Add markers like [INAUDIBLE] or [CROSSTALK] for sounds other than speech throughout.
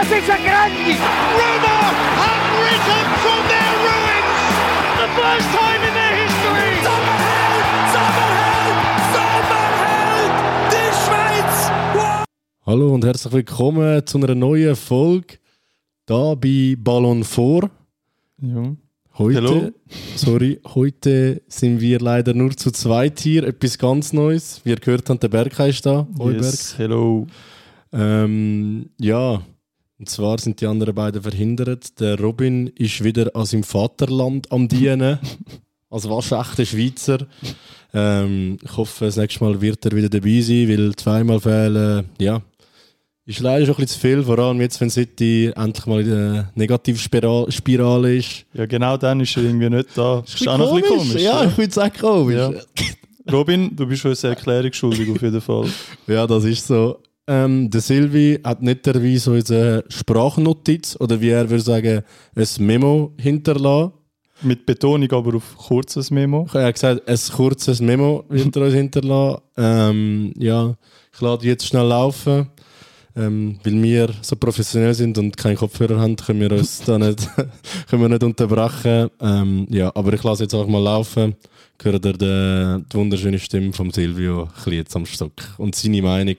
Das ist ein Grandi! Roma have risen from their ruins! The first time in their history! Sommerheld! Sommerheld! Sommerheld! Die Schweiz! Wow. Hallo und herzlich willkommen zu einer neuen Folge da bei Ballon 4. Ja. Heute, Hallo. sorry, heute sind wir leider nur zu zweit hier, etwas ganz Neues. Wie ihr gehört habt, der Berkay ist da. Hoi, Yes, hello. Berg. Ähm, ja, und zwar sind die anderen beiden verhindert. Der Robin ist wieder an seinem Vaterland am Dienen, [LAUGHS] als waschechter Schweizer. Ähm, ich hoffe, das nächste Mal wird er wieder dabei sein, weil zweimal fehlen, ja, ist leider schon ein bisschen zu viel, vor allem jetzt, wenn City endlich mal in der Negativspirale ist. Ja, genau dann ist er irgendwie nicht da. Das ist auch noch ein bisschen komisch. Ja, ich würde sagen komisch. Ja. Ja. Robin, du bist uns eine Erklärung schuldig auf jeden Fall. [LAUGHS] das ist so. Ähm, der Silvi hat netterweise unsere Sprachnotiz oder wie er würde sagen, ein Memo hinterlassen. Mit Betonung aber auf kurzes Memo. Ich habe gesagt, ein kurzes Memo wird er uns hinterlassen. Ähm, ja, ich lade jetzt schnell laufen. Ähm, weil wir so professionell sind und keinen Kopfhörer haben, können wir uns da nicht, [LAUGHS] können wir nicht unterbrechen. Ähm, ja, aber ich lasse jetzt einfach mal laufen. Hört ihr die, die wunderschöne Stimme von Silvio jetzt am Stock und seine Meinung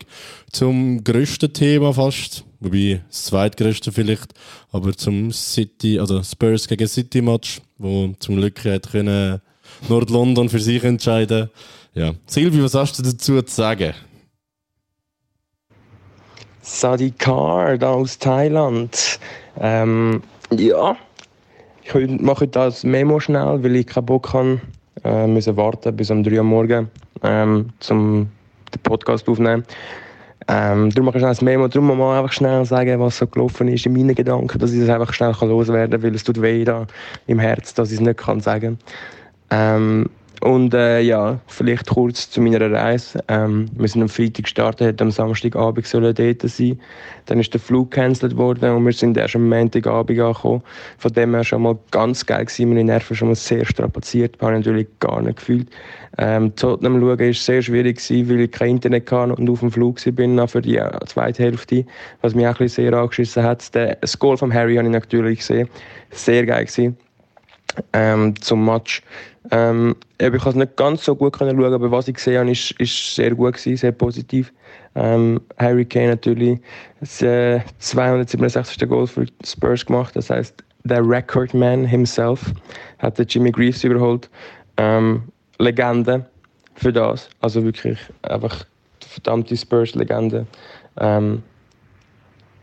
zum grössten Thema fast, wobei das zweitgrößte vielleicht, aber zum City, also Spurs gegen City Match, wo zum Glück hat können Nord-London für sich entscheiden. Ja, Silvio, was hast du dazu zu sagen? Sadi Kar da aus Thailand. Ähm, ja, ich heute- mache das Memo schnell, weil ich keinen Bock habe. Äh, müssen warten bis um 3 Uhr morgen, ähm, zum den Podcast aufnehmen. Ähm, darum mache ich schnell das Memo. Darum man einfach schnell sagen, was so gelaufen ist in meinen Gedanken, dass ich das einfach schnell kann loswerden kann, weil es tut weh da im Herz, dass ich es nicht kann sagen ähm, und äh, ja, vielleicht kurz zu meiner Reise. Ähm, wir sind am Freitag gestartet, hätten am Samstagabend sollen dort sein. Dann ist der Flug gecancelt worden und wir sind erst am Montagabend angekommen. Von dem her schon mal ganz geil gewesen. Meine Nerven schon mal sehr strapaziert, habe ich natürlich gar nicht gefühlt. Ähm, Tottenham schauen war sehr schwierig, gewesen, weil ich kein Internet hatte und auf dem Flug war für die äh, zweite Hälfte, was mich auch ein bisschen sehr angeschissen hat. Das Goal von Harry habe ich natürlich gesehen. Sehr geil gewesen ähm, zum Match. Ähm, ich konnte es nicht ganz so gut schauen, aber was ich gesehen habe, ist, ist sehr gut gewesen, sehr positiv. Ähm, Harry Kane natürlich das äh, 267. Goal für Spurs gemacht, das heißt der Recordman himself hat den Jimmy Greaves überholt. Ähm, Legende für das, also wirklich einfach verdammte Spurs-Legende. Ähm,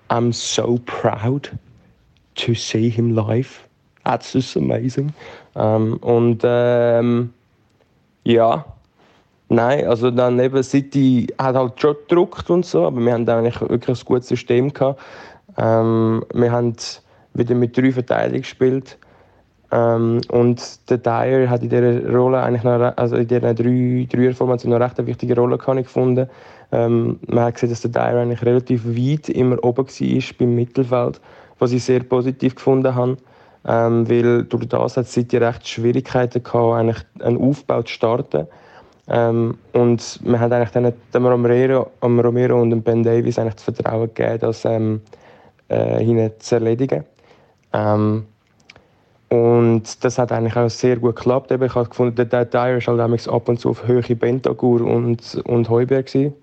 I'm so proud to see him live. That's just amazing. Ähm, und ähm, ja, nein, also dann eben City hat halt schon gedruckt und so, aber wir haben eigentlich wirklich ein gutes System gehabt. Ähm, wir haben wieder mit drei Verteidigern gespielt. Ähm, und der Dyer hat in dieser Rolle eigentlich noch, also in dieser drei, Dreierformation noch recht eine wichtige Rolle kann ich gefunden. Ähm, man hat gesehen, dass der Dyer eigentlich relativ weit immer oben war beim Mittelfeld, was ich sehr positiv gefunden habe. Ähm, weil durch das hat City recht Schwierigkeiten gehabt, eigentlich einen Aufbau zu starten. Ähm, und wir haben eigentlich dann dem Romero, am Romero und dem Ben Davies eigentlich das Vertrauen gegeben, das ähm, äh, zu erledigen. Ähm, und das hat eigentlich auch sehr gut geklappt. Ich habe gefunden, der Dyer ist halt ab und zu auf Höhe Bentagur und, und Heuberg gewesen.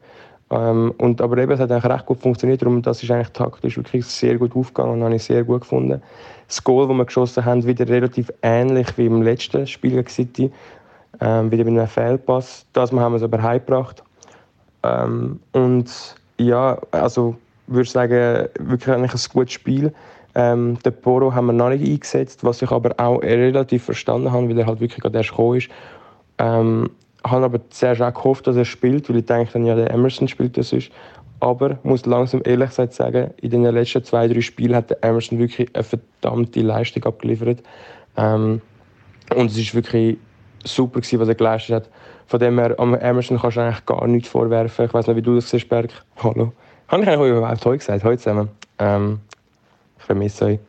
Ähm, und, aber eben, es hat eigentlich recht gut funktioniert. Darum, das ist eigentlich taktisch wirklich sehr gut aufgegangen und habe ich sehr gut gefunden. Das Goal, das wir geschossen haben, wieder relativ ähnlich wie im letzten Spiel gegen City. Ähm, wieder mit einem Fehlpass. Das haben wir es aber heimgebracht. Ähm, und ja, also würde sagen, wirklich eigentlich ein gutes Spiel. Ähm, den Poro haben wir noch nicht eingesetzt, was ich aber auch relativ verstanden habe, weil er halt wirklich gerade erst gekommen ist. Ähm, habe aber zuerst auch gehofft, dass er spielt, weil ich denke dann, ja, der Emerson spielt das ist. Aber muss langsam ehrlich gesagt sagen, in den letzten zwei, drei Spielen hat der Emerson wirklich eine verdammte Leistung abgeliefert. Ähm, und es ist wirklich super gewesen, was er geleistet hat. Von dem her, am Emerson kannst du eigentlich gar nichts vorwerfen. Ich weiß nicht, wie du das siehst, Berg. Hallo. Habe ich eigentlich überhaupt heute gesagt? Heute zusammen. Ähm, ich vermisse euch.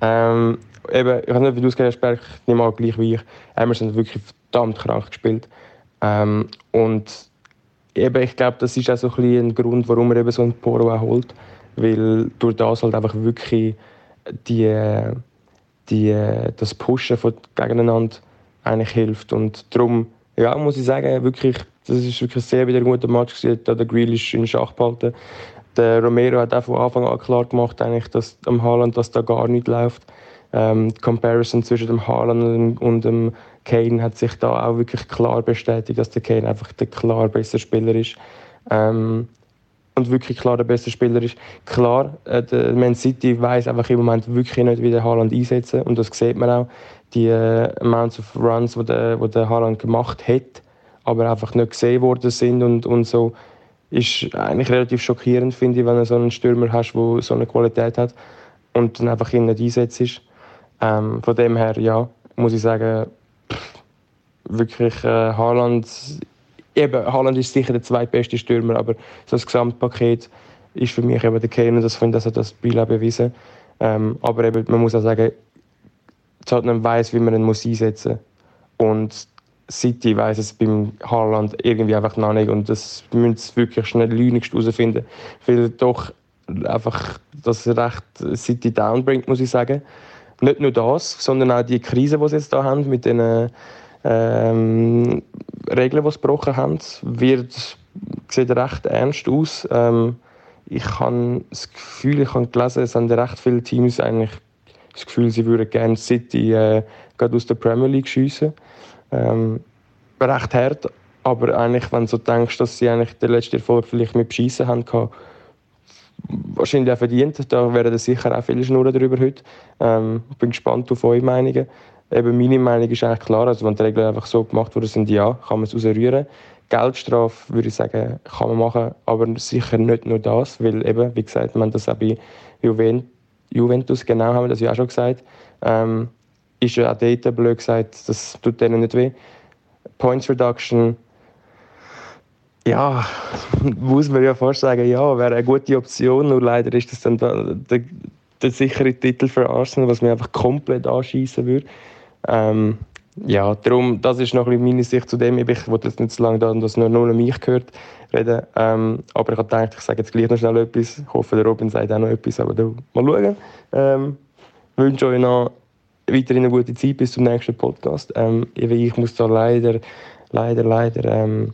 Ähm, eben, ich weiß nicht, wie du es gesagt hast, Berg. Ich nehme an, gleich wie ich. Emerson hat wirklich verdammt krank gespielt. Ähm, und eben, ich glaube, das ist auch so ein, ein Grund, warum er eben so einen Poro auch holt. weil durch das halt einfach wirklich die, die, das Pushen von gegeneinander eigentlich hilft. Und darum ja, muss ich sagen, wirklich, das ist wirklich sehr wieder ein guter Match gewesen. Da der Grealish in Schach behalten. Der Romero hat auch von Anfang an klar gemacht, eigentlich, dass am Haaland dass da gar nicht läuft. Ähm, die Comparison zwischen dem Haaland und dem Kane hat sich da auch wirklich klar bestätigt, dass der Kane einfach der klar bessere Spieler ist. Ähm, und wirklich klar der beste Spieler ist. Klar, äh, der Man City weiß einfach im Moment wirklich nicht, wie der Haaland einsetzen und das sieht man auch. Die äh, Amounts of Runs, die der, der Haaland gemacht hat, aber einfach nicht gesehen worden sind und, und so, ist eigentlich relativ schockierend, finde ich, wenn du so einen Stürmer hast, der so eine Qualität hat und dann einfach ihn nicht einsetzt. Ähm, von dem her, ja, muss ich sagen, pff, wirklich äh, Haaland eben, Haaland ist sicher der zweitbeste Stürmer, aber so das Gesamtpaket ist für mich eben der Kane und das finde ich, das hat das Spiel auch bewiesen. Ähm, aber eben, man muss auch sagen, Tottenham weiß, wie man ihn muss einsetzen muss. Und City weiß es beim Haaland irgendwie einfach noch nicht und das müssen sie wirklich schnell lügnigst herausfinden, weil doch einfach das recht City down bringt, muss ich sagen. Nicht nur das, sondern auch die Krise, die sie jetzt da haben mit den ähm, Regeln, die sie gebrochen haben, wird, sieht recht ernst aus. Ähm, ich habe das Gefühl, ich habe gelesen, es haben recht viele Teams eigentlich das Gefühl, sie würden gerne City äh, gerade aus der Premier League schiessen. Ähm, recht hart, aber eigentlich, wenn du so denkst, dass sie eigentlich den letzten Erfolg vielleicht mit Schießen haben wahrscheinlich auch verdient. Da werden sicher auch viele Schnurren darüber heute. Ähm, bin gespannt auf eure Meinungen. Eben meine Meinung ist eigentlich klar, also wenn die Regeln einfach so gemacht worden sind, ja, kann man es rausrühren. Geldstrafe würde ich sagen, kann man machen, aber sicher nicht nur das, weil eben, wie gesagt, man das auch bei Juventus, genau haben wir das ja auch schon gesagt, ähm, ist ja auch dort, blöd gesagt, das tut denen nicht weh. Points Reduction, ja, [LAUGHS] muss man ja fast sagen, ja, wäre eine gute Option, nur leider ist das dann der, der, der sichere Titel für Arsenal, was mir einfach komplett anschießen würde. Ähm, ja, darum, das ist noch ein meine Sicht zu dem. Ich wollte jetzt nicht so lange da, dass nur, nur mich gehört reden. Ähm, aber ich habe gedacht, ich sage jetzt gleich noch schnell etwas. Ich hoffe, der Robin sagt auch noch etwas, aber da, mal schauen. Ähm, ich wünsche euch noch weiterhin eine gute Zeit bis zum nächsten Podcast. Ähm, ich muss da leider, leider, leider ähm,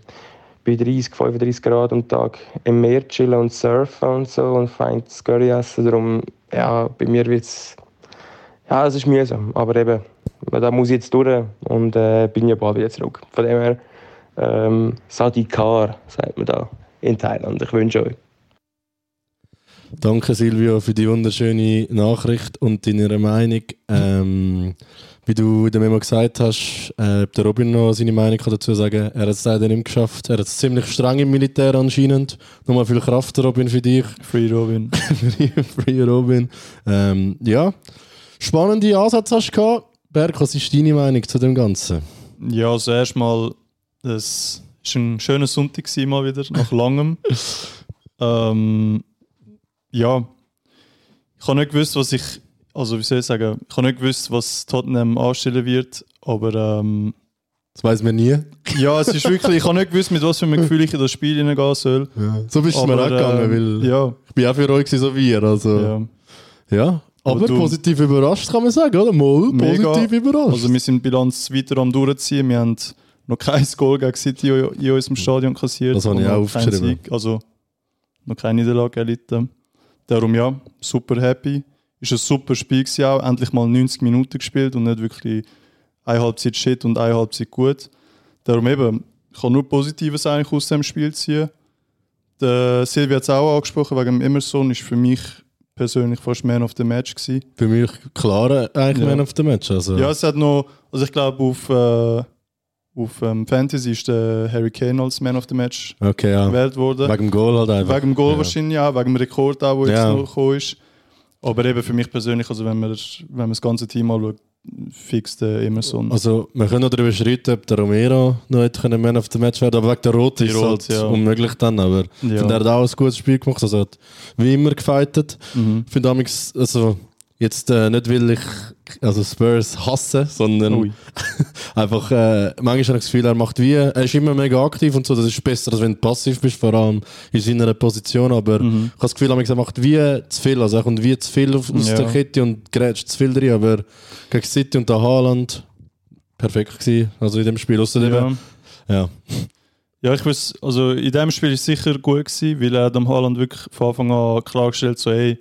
bei 30, 35 Grad am Tag im Meer chillen und surfen und so und fein Curry essen. Darum, ja, bei mir wird es, ja, es ist mühsam, aber eben, da muss ich jetzt durch und äh, bin ja bald wieder zurück. Von dem her, ähm, Sadikar, sagt man da in Thailand. Ich wünsche euch. Danke Silvio für die wunderschöne Nachricht und deine Meinung. Ähm, wie du in der Memo gesagt hast, äh, der Robin noch seine Meinung dazu sagen. Er hat es leider nicht geschafft. Er hat es ziemlich streng im Militär anscheinend. Nochmal viel Kraft, Robin, für dich. [LAUGHS] Free Robin. [LAUGHS] Free Robin. Ähm, ja, spannende Ansätze hast du gehabt. Berg, was ist deine Meinung zu dem Ganzen? Ja, also erstmal, es war ein schöner Sonntag mal wieder, nach langem. [LAUGHS] ähm, ja, ich habe nicht gewusst, was ich, also wie soll ich sagen, ich habe nicht gewusst, was Tottenham anstellen wird, aber ähm, das weiß man nie. Ja, es ist wirklich, ich habe nicht gewusst, mit was für einem Gefühl ich in das Spiel hineingehen soll. Ja. So bist du mir auch gegangen, äh, weil ja. ich bin auch für euch so wie ihr. Also. Ja. ja. Aber, aber positiv überrascht kann man sagen, oder? Mal positiv überrascht. Also wir sind die Bilanz weiter am durchziehen. Wir haben noch kein Goal gegen City in unserem Stadion kassiert. Das habe ich auch aufgeschrieben. Sieg, also noch keine Niederlage erlitten. Darum ja, super happy. Ist ein super Spiel gewesen auch. Endlich mal 90 Minuten gespielt und nicht wirklich eine Halbzeit shit und eine Halbzeit gut. Darum eben, ich kann nur Positives eigentlich aus dem Spiel ziehen. Der Silvia hat es auch angesprochen, wegen Emerson ist für mich persönlich fast Man of the Match gewesen. Für mich klar eigentlich ja. Man of the Match. Also. Ja, es hat noch, also ich glaube auf, äh, auf ähm, Fantasy ist der Harry Kane als Man of the Match okay, ja. gewählt worden. Wegen dem Goal halt einfach. Wegen dem Goal ja. wahrscheinlich auch, wegen dem Rekord auch, der Ja. jetzt noch gekommen ist. Aber eben für mich persönlich, also wenn man, wenn man das ganze Team anschaut, fix der Emerson. Also, wir können noch darüber streiten, ob der Romero noch hätte können Man of the Match werden aber wegen der Rot ist es halt ja. unmöglich dann. Aber ich Ja. finde, er hat auch ein gutes Spiel gemacht. Also, hat wie immer gefightet. Mhm. Ich finde, also, Jetzt äh, nicht, weil ich also Spurs hasse, sondern [LAUGHS] einfach, äh, manchmal habe ich das Gefühl, er macht wie, er ist immer mega aktiv und so, das ist besser, als wenn du passiv bist, vor allem in seiner Position, aber Mhm. ich habe das Gefühl, er macht wie zu viel, also er kommt wie zu viel aus Ja. der Kette und grätscht zu viel drin, aber gegen City und der Haaland perfekt gewesen, also in dem Spiel, außerdem, Ja. ja. Ja, ich weiß, also in dem Spiel ist es sicher gut gewesen, weil er dem Haaland wirklich von Anfang an klargestellt, so hey,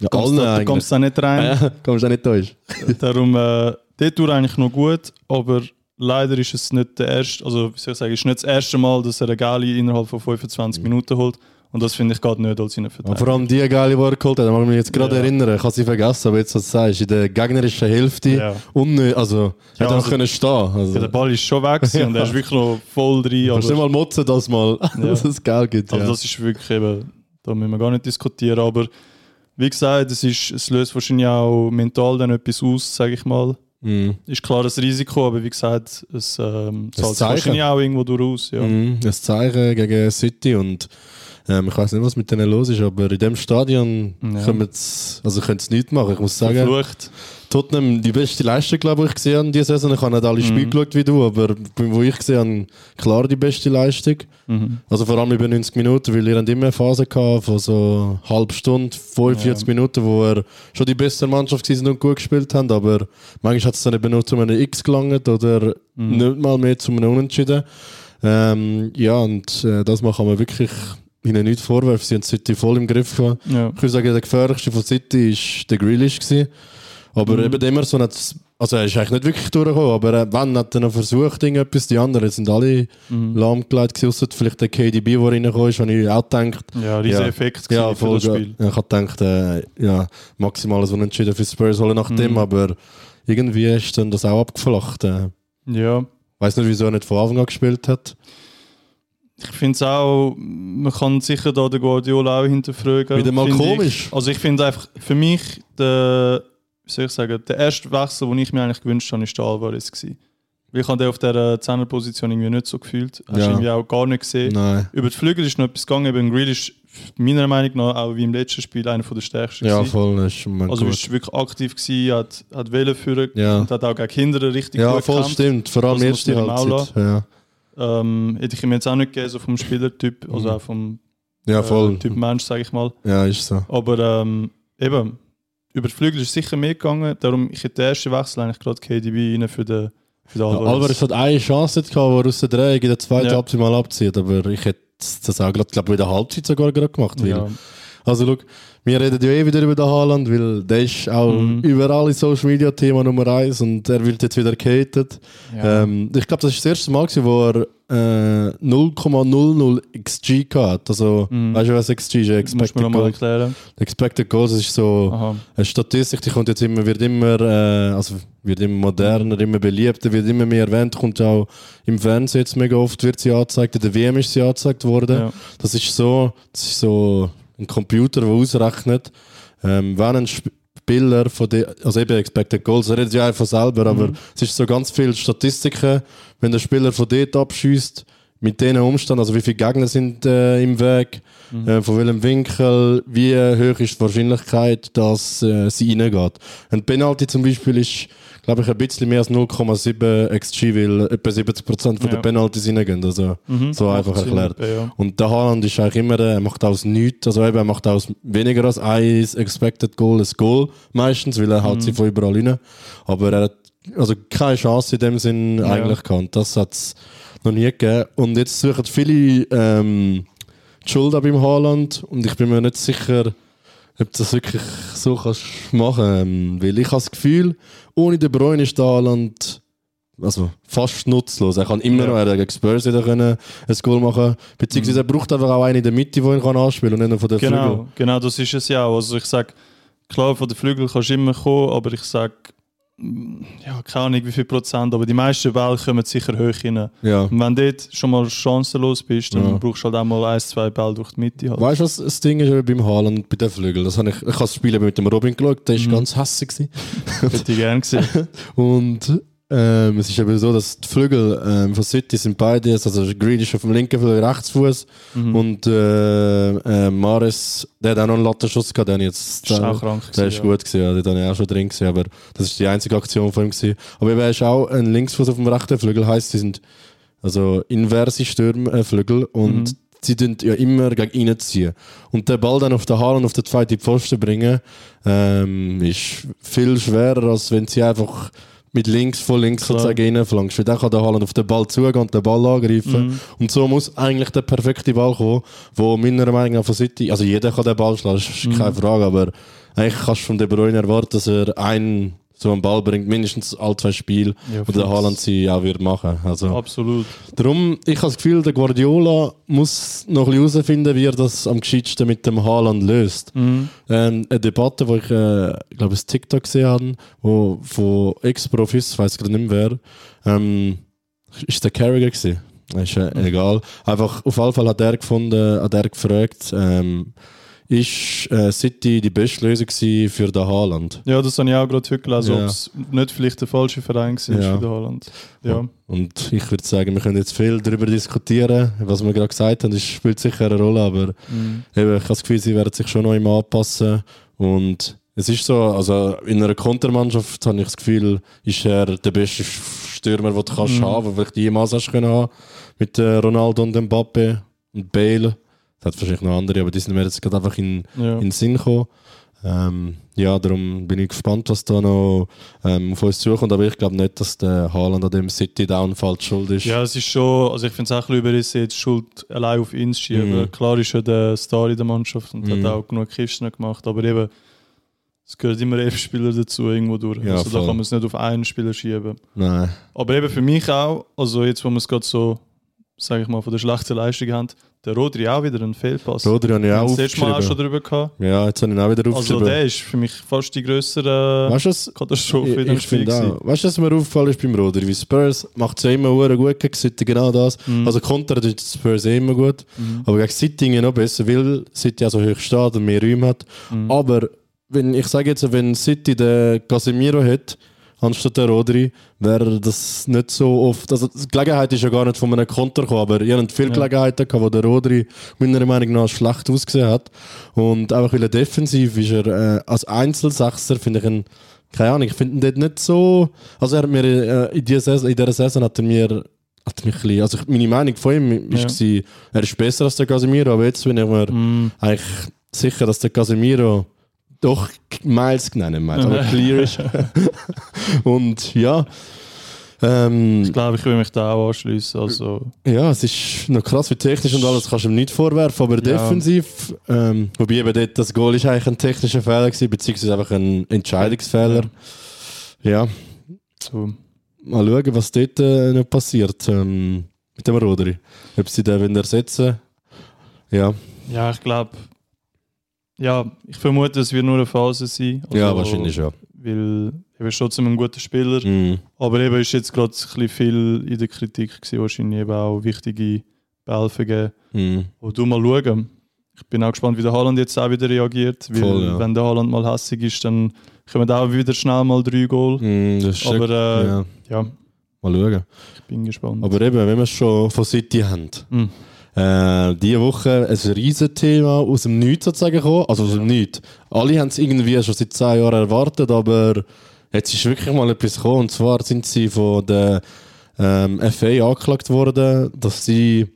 ja kommst allen da, kommst da nicht rein. Ja, [LAUGHS] kommst du auch nicht durch. Darum, äh, dort tut eigentlich noch gut, aber leider ist es nicht der erste, also wie soll ich sagen, ist nicht das erste Mal, dass er eine Gali innerhalb von 25 Minuten holt. Und das finde ich gerade nicht als seine Und Verteidigung. vor allem die Geile, die er geholt hat, da mag ich mich jetzt gerade Ja. erinnern, ich habe sie vergessen, aber jetzt, was du sagst, in der gegnerischen Hälfte, Ja. unnö also, Ja, hätte also- können stehen also. Ja, der Ball ist schon weg [LAUGHS] und er ist wirklich noch voll drin. Kannst du nicht Aber, mal motzen, dass mal, [LAUGHS] dass es Geld gibt. also das ist wirklich eben, da müssen wir gar nicht diskutieren. Aber wie gesagt, es, ist, es löst wahrscheinlich auch mental dann etwas aus, sage ich mal. Mhm. Ist klar das Risiko, aber wie gesagt, es ähm, zahlt wahrscheinlich auch irgendwo durch Ja. Mhm. Ein Zeichen gegen City und ähm, ich weiß nicht, was mit denen los ist, aber in dem Stadion Ja. können sie also nichts machen. Ich muss sagen, Verflucht. Tottenham die beste Leistung, glaube ich, gesehen habe diese Saison. Ich habe nicht alle Spiele Mhm. geschaut wie du, aber wo ich gesehen habe, klar die beste Leistung. Mhm. Also vor allem über 90 Minuten, weil ihr habt immer eine Phase gehabt von so eine halbe Stunde, 45 Minuten, wo er schon die beste Mannschaft gewesen und gut gespielt haben, aber manchmal hat es dann eben nur zu einem X gelangt oder Mhm. nicht mal mehr zu einem Unentschieden. Ähm, ja, und äh, das machen wir wirklich ihnen nicht vorwerfen. Sie haben City voll im Griff gehabt. Ja. Ich würde sagen, der gefährlichste von City war der Grealish. Gewesen. Aber Mhm. eben immer so nicht, also er ist eigentlich nicht wirklich durchgekommen, aber äh, wenn, hat er noch versucht, irgendetwas. Die anderen sind alle Mhm. lahmgelegt gewesen, vielleicht der KDB, der reingekommen ist, habe ich auch gedacht. Ja, riesen Ja. Effekt Ja, für das Spiel. Ja, ich habe gedacht, äh, ja, maximales Unentschieden für Spurs holen nach dem, Mhm. aber irgendwie ist dann das auch abgeflacht. Äh, Ja, weiß nicht, wieso er nicht von Anfang an gespielt hat. Ich finde es auch, man kann sicher da den Guardiola auch hinterfragen. Wieder mal komisch. Ich. Also ich finde einfach, für mich, der, wie soll ich sagen, der erste Wechsel, den ich mir eigentlich gewünscht habe, ist der Alvarez gewesen. Weil ich habe den auf dieser Zehnerposition irgendwie nicht so gefühlt. Hast du Ja. irgendwie auch gar nicht gesehen. Nein. Über die Flügel ist noch etwas gegangen. Eben Grealish, meiner Meinung nach, auch wie im letzten Spiel, einer der stärksten Ja, gewesen. voll, ist Also gut. ist wirklich aktiv gewesen, hat, hat Welle führen Ja. und hat auch gegen Kinder richtig Ja, gut voll gekämpft. stimmt. Vor allem erste Halbzeit. Ja. Ähm, hätte ich ihm jetzt auch nicht gegeben, so vom Spielertyp, also Mhm. auch vom ja, voll. äh, Typ Mensch, sage ich mal. Ja, ist so. Aber ähm, eben, über die Flügel ist sicher mehr gegangen. Darum, ich hätte den ersten Wechsel eigentlich gerade KDB rein für den, für den Ja, Alvarez. Alvarez hat eine Chance gehabt, wo er aus der Drehung in der zweiten Ja. Halbzeit mal abzieht, aber ich hätte das auch gerade, glaube in der Halbzeit sogar gerade gemacht. Weil, ja. Also schau, wir reden ja eh wieder über den Haaland, weil der ist auch Mhm. überall in Social Media Thema Nummer eins und er wird jetzt wieder gehatet. Ja. Ähm, ich glaube, das ist das erste Mal, gewesen, wo er äh, 0,00 XG hat. Also, Mhm. weißt du, was XG ist? Muss Expected nochmal Goals. erklären. Expected Goals ist so Aha. eine Statistik, die kommt jetzt immer, wird immer, äh, also wird immer moderner, immer beliebter, wird immer mehr erwähnt, kommt auch im Fernsehen jetzt mega oft, wird sie angezeigt, in der WM ist sie angezeigt worden. Ja. Das ist so, das ist so ein Computer, der ausrechnet, ähm, wenn ein Spieler von der, also eben Expected Goals, redet ja einfach selber, aber Mhm. es ist so ganz viele Statistiken, wenn der Spieler von dort abschießt, mit diesen Umständen, also wie viele Gegner sind äh, im Weg, Mhm. äh, von welchem Winkel, wie hoch ist die Wahrscheinlichkeit, dass äh, sie reingeht. Ein Penalty zum Beispiel ist, glaube ich, ein bisschen mehr als 0,7 XG, weil etwa 70% von Ja. den Penalties reingehen. Also Mhm. so einfach erklärt. Ja. Und der Haaland ist eigentlich immer, der, er macht aus nichts, also eben, er macht aus weniger als ein Expected Goal ein Goal meistens, weil er Mhm. haut sie von überall rein. Aber er hat also keine Chance in dem Sinn Ja. eigentlich gehabt. Das hat es noch nie gegeben. Und jetzt suchen viele ähm, die Schuld beim Haaland und ich bin mir nicht sicher, ob du das wirklich so kannst machen ähm, Weil ich habe das Gefühl, ohne den Bräune ist der Haaland also fast nutzlos. Er kann immer Ja. noch er gegen Spurs wieder können ein Goal machen Beziehungsweise er braucht einfach auch einen in der Mitte, der ihn kann anspielen und nicht nur von der Genau, Flügel. genau, das ist es ja auch. Also ich sage, klar, von den Flügeln kannst du immer kommen, aber ich sage, ja, keine Ahnung wie viel Prozent, aber die meisten Bälle kommen sicher hoch rein. Ja. Und wenn du dort schon mal chancenlos bist, dann Ja. brauchst du halt auch mal ein, zwei Bälle durch die Mitte. Halt. Weißt du, was das Ding ist beim Haaland bei den Flügeln? Das habe ich, ich habe das Spiel mit dem Robin geschaut, der war Mhm. ganz hässlich. [LAUGHS] Hätte ich gerne gesehen. [LAUGHS] Und ähm, es ist eben so, dass die Flügel ähm, von City sind beide, also Grealish auf dem linken Flügel Rechtsfuß Mhm. und äh, äh, Mares, der hat auch noch einen Lattenschuss gehabt, den jetzt, Ist der, auch krank der gewesen, ist ja. gut gewesen, ja, den habe ich auch schon drin gesehen, aber das ist die einzige Aktion von ihm gewesen. Aber eben, er ist auch ein Linksfuß auf dem rechten Flügel, heisst, sie sind also inverse Stürmflügel und Mhm. sie tun ja immer gegen innen ziehen. Und den Ball dann auf der Haaren auf den zweiten Pfosten bringen, ähm, ist viel schwerer, als wenn sie einfach mit links, von links Klar. sozusagen reinflankst. Weil dann kann der Haaland auf den Ball zugehen und den Ball angreifen. Mhm. Und so muss eigentlich der perfekte Ball kommen, wo meiner Meinung nach von City, also jeder kann den Ball schlagen, das ist Mhm. keine Frage, aber eigentlich kannst du von De Bruyne erwarten, dass er einen so einen Ball bringt, mindestens alle zwei Spiele, Ja, und der. Haaland sie auch wird machen. Also, Absolut. Darum, ich habe das Gefühl, der Guardiola muss noch ein bisschen herausfinden, wie er das am gescheitsten mit dem Haaland löst. Mhm. Ähm, eine Debatte, wo ich, äh, ich glaube, ein TikTok gesehen habe, wo von Ex-Profis, ich weiß gerade nicht mehr wer, ähm, ist der Carragher gewesen. Ist äh, egal. Einfach, auf jeden Fall hat er gefunden, hat er gefragt, ähm, ist äh, City die beste Lösung für den Haaland? Ja, das habe ich auch gerade heute gelesen, Ja. ob es nicht vielleicht der falsche Verein war Ja. für den Holland. Ja. Und ich würde sagen, wir können jetzt viel darüber diskutieren. Was wir gerade gesagt haben, das spielt sicher eine Rolle, aber Mhm. eben, ich habe das Gefühl, sie werden sich schon noch immer anpassen. Und es ist so, also in einer Kontermannschaft habe ich das Gefühl, ist er der beste Stürmer, den du kannst Mhm. haben, den vielleicht jemals hast können haben. Mit äh, Ronaldo und Mbappe und Bale. Es hat wahrscheinlich noch andere, aber die sind mir jetzt gerade einfach in, Ja. in den Sinn gekommen. Ähm, ja, darum bin ich gespannt, was da noch ähm, auf uns zukommt. Aber ich glaube nicht, dass der Haaland an dem City-Downfall die schuld ist. Ja, es ist schon, also ich finde es auch ein bisschen überrissen, jetzt Schuld allein auf ihn zu schieben. Mhm. Klar ist er der Star in der Mannschaft und Mhm. hat auch genug Kisten gemacht, aber eben, es gehört immer elf Spieler dazu irgendwo durch. Ja, also da voll. kann man es nicht auf einen Spieler schieben. Nein. Aber eben für mich auch, also jetzt, wo wir es gerade so, sage ich mal, von der schlechten Leistung haben, der Rodri auch wieder ein Fehlpass. Rodri habe ich auch haben das letzte Mal auch schon aufgeschrieben. drüber gehabt. Ja, jetzt habe ich ihn auch wieder Also aufgeschrieben. der ist für mich fast die größere weißt was, Katastrophe in ich, dem Spiel. gewesen. auch. Weißt du, was mir aufgefallen ist beim Rodri? Wie Spurs macht es ja immer hure gut gegen City, genau das. Mhm. Also Konter tut Spurs immer gut. Aber gegen City noch besser, weil City ja so hoch steht und mehr Räume hat. Mhm. Aber wenn, ich sage jetzt, wenn City den Casemiro hat, anstatt der Rodri, wäre das nicht so oft. Also die Gelegenheit ist ja gar nicht von einem Konter gekommen, aber ihr habt viele Ja. Gelegenheiten gehabt, wo der Rodri meiner Meinung nach schlecht ausgesehen hat. Und einfach weil er defensiv ist, er äh, als Einzelsechser finde ich ihn, keine Ahnung, ich finde ihn dort nicht so. Also er hat mir äh, in, dieser Saison, in dieser Saison hat er mir hat mich ein bisschen, also meine Meinung von ihm Ja. ja. er ist besser als der Casemiro, aber jetzt bin ich mir Mhm. eigentlich sicher, dass der Casemiro doch Miles genannt hat, aber clear ist. [LAUGHS] Und ja, ähm, Ich glaube, ich will mich da auch anschließen. Also, ja, es ist noch krass, wie technisch und alles kannst du ihm nicht vorwerfen, aber defensiv, ähm, wobei eben dort das Goal ist eigentlich ein technischer Fehler gewesen, beziehungsweise einfach ein Entscheidungsfehler. Ja, so. mal schauen, was dort äh, noch passiert ähm, mit dem Rodri. Ob sie den ersetzen Ja, Ja, ich glaube, ja, ich vermute, es wird nur eine Phase sein. Also, ja, wahrscheinlich schon. Weil er ist trotzdem ein guter Spieler. Mhm. Aber eben ist jetzt gerade ein bisschen viel in der Kritik gewesen, wahrscheinlich eben auch wichtige Bälle vergeben. Mhm. Und du mal schauen. Ich bin auch gespannt, wie der Haaland jetzt auch wieder reagiert. Weil Voll, ja. wenn der Haaland mal hässig ist, dann kommen da auch wieder schnell mal drei Goal. Das ist Aber äh, ja, ja, mal schauen. ich bin gespannt. Aber eben, wenn wir es schon von City haben, Mhm. Äh, diese Woche ein riesen Thema aus dem Nichts sozusagen gekommen. Also aus dem Nichts. Alle haben es irgendwie schon seit zehn Jahren erwartet, aber jetzt ist wirklich mal etwas gekommen. Und zwar sind sie von der ähm, FA angeklagt worden, dass sie,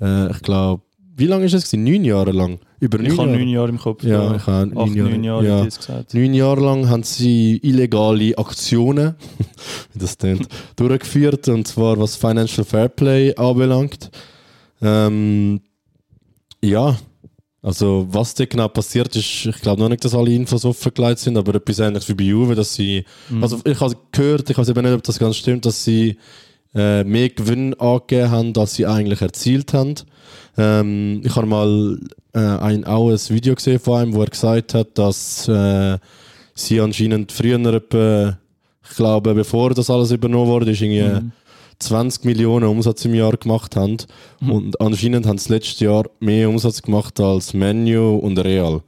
äh, ich glaube, wie lange ist es? Neun Jahre lang? Über neun ich habe Jahre? neun Jahre im Kopf. Ja, ich habe Acht, neun Jahre. neun Jahre, ja. gesagt. Neun Jahre lang haben sie illegale Aktionen, [LAUGHS] wie das tönt, durchgeführt, und zwar was Financial Fairplay anbelangt. Ähm, ja, also was da genau passiert ist, ich glaube noch nicht, dass alle Infos offengelegt sind, aber etwas ähnliches wie bei Juve, dass sie, also ich habe gehört, ich weiß eben nicht, ob das ganz stimmt, dass sie äh, mehr Gewinn angegeben haben, als sie eigentlich erzielt haben. Ähm, ich habe mal äh, ein, auch ein Video gesehen von ihm, wo er gesagt hat, dass äh, sie anscheinend früher etwa, ich glaube, bevor das alles übernommen wurde, ist irgendwie 20 Millionen Umsatz im Jahr gemacht haben. Und anscheinend haben sie letztes Jahr mehr Umsatz gemacht als Menu und Real.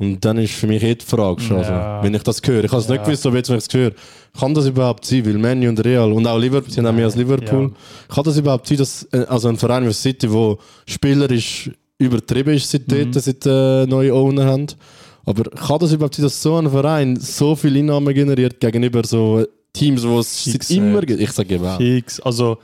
Und dann ist für mich eh die Frage schon, also, Ja. wenn ich das höre. Ich habe es Ja. nicht gewusst, aber jetzt, wenn ich es höre, kann das überhaupt sein? Weil Man U und Real und auch Liverpool sind auch mehr als Liverpool. Kann das überhaupt sein, dass äh, also ein Verein wie City, wo spielerisch übertrieben ist, seit Mhm. dort, seit äh, neue Owner haben? Aber kann das überhaupt sein, dass so ein Verein so viel Einnahmen generiert gegenüber so Teams, wo es Fix, immer gibt? Ich sage auch. Fix. Also,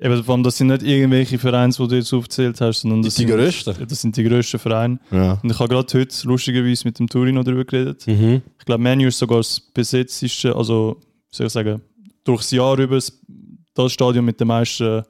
eben, vor allem, das sind nicht irgendwelche Vereine, die du jetzt aufgezählt hast, sondern das, Die sind, grössten. das sind die grössten Vereine. Ja. Und ich habe gerade heute lustigerweise mit dem Turino darüber geredet. Mhm. Ich glaube, Manu ist sogar das besetzteste, also, wie soll ich sagen, durchs Jahr über das Stadion mit den meisten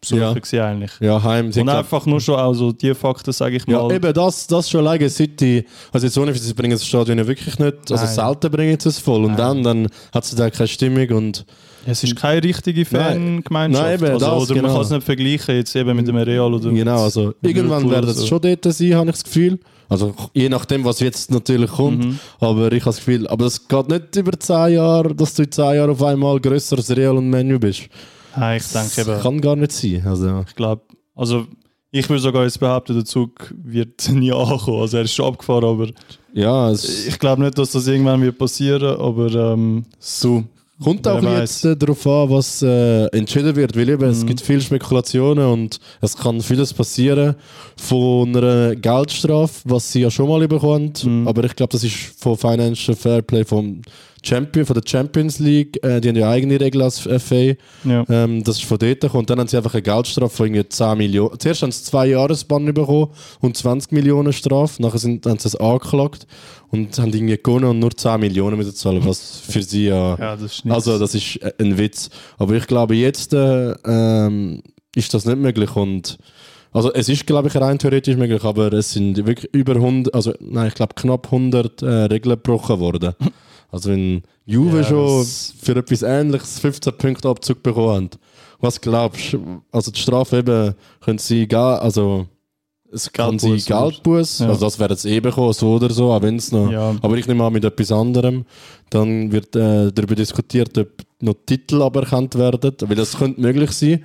Besuchern Ja. eigentlich. Ja, heim. Und einfach nur schon, also die Fakten, sage ich Ja, mal. eben das, das schon alleine City. Also jetzt ohne, sie bringen das Stadion ja wirklich nicht. Also Nein. selten bringen sie es voll. Und dann, dann hat es da keine Stimmung und Es ist keine richtige Fangemeinschaft. Nein, eben, also, das, oder genau. man kann es nicht vergleichen jetzt eben mit dem Real oder genau, also irgendwann werden es so. schon dort sein, habe ich das Gefühl. Also je nachdem, was jetzt natürlich kommt. Mhm. Aber ich habe das Gefühl, aber das geht nicht über 10 Jahre, dass du in 10 Jahren auf einmal grösser als Real und Menu bist. Nein, ich denke Das eben. kann gar nicht sein. Also, Ich glaube, also ich würde sogar jetzt behaupten, der Zug wird [LAUGHS] nie ankommen. Also er ist schon abgefahren, aber ja, ich glaube nicht, dass das irgendwann wird passieren. Aber ähm, so. Kommt auch jetzt äh, darauf an, was äh, entschieden wird, weil eben, es Mhm. gibt viele Spekulationen und es kann vieles passieren von einer Geldstrafe, was sie ja schon mal bekommen, Mhm. aber ich glaube, das ist von Financial Fairplay vom Champion, von der Champions League, äh, die haben ja eigene Regeln als FA, Ja. ähm, das ist von dort gekommen. Und dann haben sie einfach eine Geldstrafe von irgendwie 10 Millionen. Zuerst haben sie zwei Jahresbann bekommen und 20 Millionen Strafe. Nachher sind, haben sie es angeklagt und haben irgendwie gewonnen und nur 10 Millionen müssen zahlen, was für sie ja. ja, das ist. Also, das ist äh, ein Witz. Aber ich glaube, jetzt äh, ähm, ist das nicht möglich. Und, also, es ist, glaube ich, rein theoretisch möglich, aber es sind wirklich über 100, also, nein, ich glaube, knapp 100 äh, Regeln gebrochen worden. [LAUGHS] Also, wenn Juve Ja, schon für etwas Ähnliches 15 Punkte Abzug bekommen hat, was glaubst du? Also, die Strafe eben, können sie gar, also, es kann sie Geldbuß, Ja. also das wäre jetzt eh bekommen, so oder so, auch wenn es noch. Ja. Aber ich nehme an, mit etwas anderem. Dann wird äh, darüber diskutiert, ob noch Titel aberkannt werden, weil das könnte möglich sein.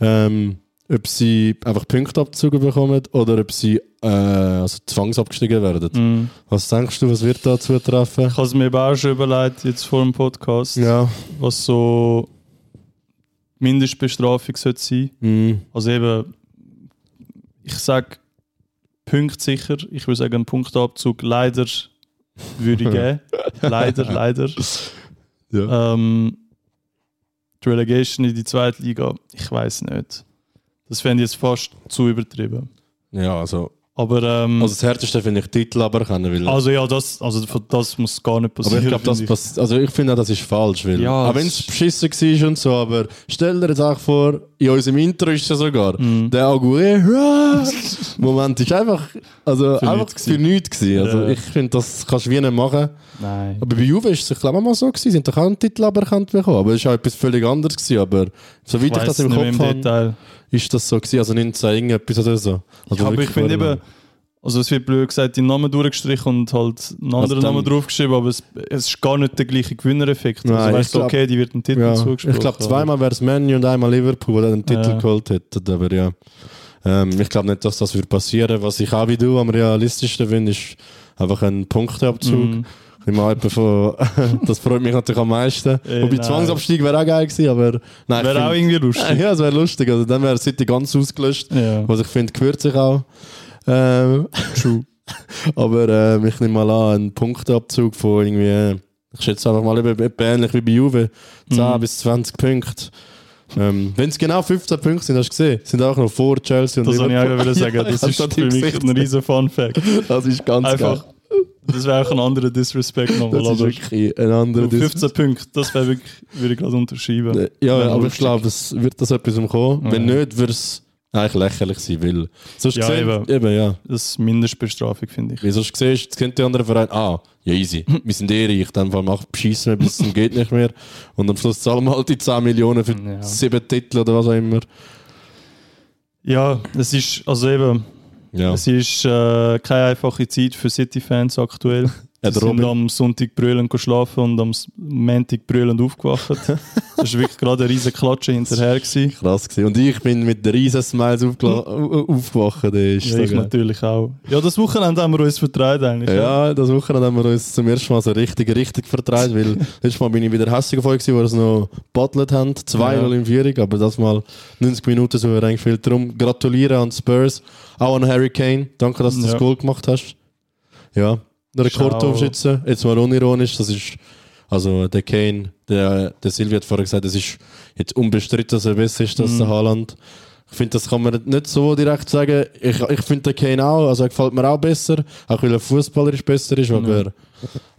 Ähm, ob sie einfach Punktabzüge bekommen oder ob sie äh, also zwangsabgestiegen werden. Mhm. Was denkst du, was wird da zutreffen? Ich habe es mir eben auch schon überlegt, jetzt vor dem Podcast, Ja. was so Mindestbestrafung sollte sein. Mhm. Also eben, ich sage Punkt sicher, ich würde sagen, einen Punktabzug leider würde ich [LAUGHS] geben. leider, leider. Ja. Ähm, die Relegation in die zweite Liga, ich weiß nicht. Das fände ich jetzt fast zu übertrieben. ja, also, Aber ähm, also das Härteste finde ich Titel aberkennen, weil also ja, das, also das muss gar nicht Aber passieren. ich glaube, das pass also ich finde auch, das ist falsch, weil Ja, auch wenn es- es beschissen war und so, aber stell dir jetzt auch vor, in unserem Intro ist ja sogar Mhm. der Aguero Moment ist einfach, also Für einfach nichts für nichts gewesen. Also Ja. ich finde, das kannst du wie nicht machen. Nein. Aber bei Juve ist es, ich glaube, mal so gewesen, sie haben doch auch einen Titel aberkannt bekommen, aber es war auch etwas völlig anderes gewesen, aber soweit ich, weiss das im Kopf im habe, Detail. ist das so gewesen, also 19 irgendetwas oder so. Also Ja, aber ich finde eben, also es wird blöd gesagt, die Namen durchgestrichen und halt einen anderen dann- Namen draufgeschrieben, aber es, es ist gar nicht der gleiche Gewinnereffekt. Nein, also ich weißt du, okay, die wird einen Titel Ja, zugesprochen. ich glaube, zweimal wäre es Man U und einmal Liverpool, die den Titel Ja. geholt hätten. Aber ja, ähm, ich glaube nicht, dass das wird passieren. Was ich auch wie du am realistischsten finde, ist einfach ein Punkteabzug. Mhm. Ich meine, etwa von, [LAUGHS] das freut mich natürlich am meisten. Ey, Wobei nein. Zwangsabstieg wäre auch geil gewesen, aber nein, Wäre auch irgendwie lustig. [LAUGHS] Ja, es wäre lustig. Also dann wäre City ganz ausgelöscht. Ja. Was ich finde, gehört sich auch. Ähm, True. [LAUGHS] aber ähm, ich nehme mal an, einen Punktabzug von irgendwie, ich schätze einfach mal eben, etwa ähnlich wie bei Juve, 10 Mhm. bis 20 Punkte. Ähm, Wenn es genau 15 Punkte sind, hast du gesehen, sind auch noch vor Chelsea und Das wollte ich auch sagen. Das ist für mich ein riesen Fun-Fact. Das ist ganz Einfach, geil. Das wäre auch ein anderer Disrespect nochmal. Das ist wirklich ein anderer du, 15 Punkte, das wäre wirklich, würde ich gerade unterschreiben. Ja, Wäre aber ich glaube, es wird das etwas umkommen. Wenn Ja. nicht, würde es eigentlich lächerlich sein, weil sonst Ja, gesehen, eben. eben, ja. Das ist Mindestbestrafung, finde ich. Weil sonst siehst du, kennt die anderen Vereine, ah, ja easy, [LAUGHS] wir sind eh reich, dann beschissen wir bis zum geht nicht mehr. Und am Schluss zahlen wir halt die 10 Millionen für Ja. sieben Titel oder was auch immer. Ja, es ist, also eben, Ja. es ist äh, keine einfache Zeit für City-Fans aktuell. [LAUGHS] Die der sind am Sonntag brüllend geschlafen und am Montag brüllend aufgewacht. [LAUGHS] das war wirklich gerade eine riesige Klatsche hinterher. Gewesen. krass gewesen. Und ich bin mit riesen Smiles aufgewacht. Das ist Ja, ich geil. natürlich auch. Ja, das Wochenende haben wir uns vertraut eigentlich. Ja, das Wochenende haben wir uns zum ersten Mal so richtig, richtig vertreibt, weil [LAUGHS] letztes Mal bin ich wieder hässlich euch gewesen, wo wir es noch battlet haben. 2-0 Ja. in Führung, aber das Mal 90 Minuten so reingespielt. Darum gratuliere an Spurs, auch an Harry Kane. Danke, dass du das Ja. Goal gemacht hast. Ja, der. Rekordtorschütze. Jetzt mal unironisch, das ist, also der Kane, der, der Silvia hat vorher gesagt, es ist jetzt unbestritten, dass er besser ist als Mhm. der Haaland. Ich finde, das kann man nicht so direkt sagen. Ich, ich finde den Kane auch, also er gefällt mir auch besser, auch weil er fußballerisch besser ist, aber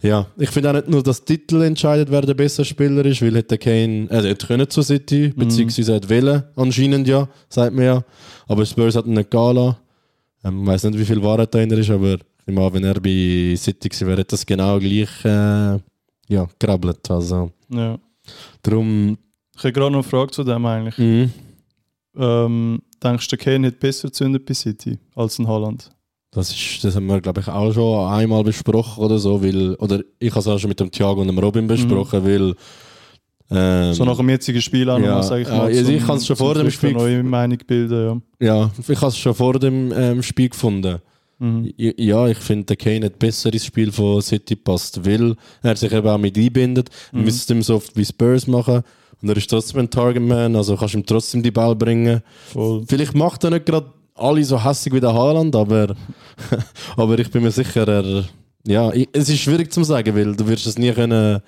ja, ich finde auch nicht nur, dass Titel entscheidet, wer der bessere Spieler ist, weil hat der Kane, also er hat können zu City, beziehungsweise er hat wollen, anscheinend ja, sagt man ja, aber Spurs hat ihn nicht gehen lassen. Ähm, Ich weiß nicht, wie viel Wahrheit dahinter ist, aber ich an, wenn er bei City gewesen wäre, hätte das genau gleich äh, ja, gerabbelt. Also, Ja. darum, Ich habe gerade noch eine Frage zu dem eigentlich. mhm. Ähm, denkst du, der Kane hat besser gezündet bei City als in Holland? Das, ist, das haben wir, glaube ich, auch schon einmal besprochen oder so, weil, oder ich habe es auch schon mit dem Thiago und dem Robin besprochen, weil ähm, So nach dem jetzigen Spiel auch ja, nochmal, sage ich ja, mal. also ich zum- kann's schon vor dem Spiel- neue Meinung bilden, ja, ich habe es schon vor dem ähm, Spiel gefunden. Ja. Mhm. Ja, ich finde, der Kane hat besser ins Spiel von City passt, weil er sich eben auch mit einbindet. Du Mhm. müsstest ihm so oft wie Spurs machen und er ist trotzdem ein Targetman, also kannst ihm trotzdem die Ball bringen. Voll. Vielleicht macht er nicht gerade alle so hässlich wie der Haaland, aber, [LAUGHS] aber ich bin mir sicher, er, ja, ich, es ist schwierig zu sagen, weil du wirst es nie können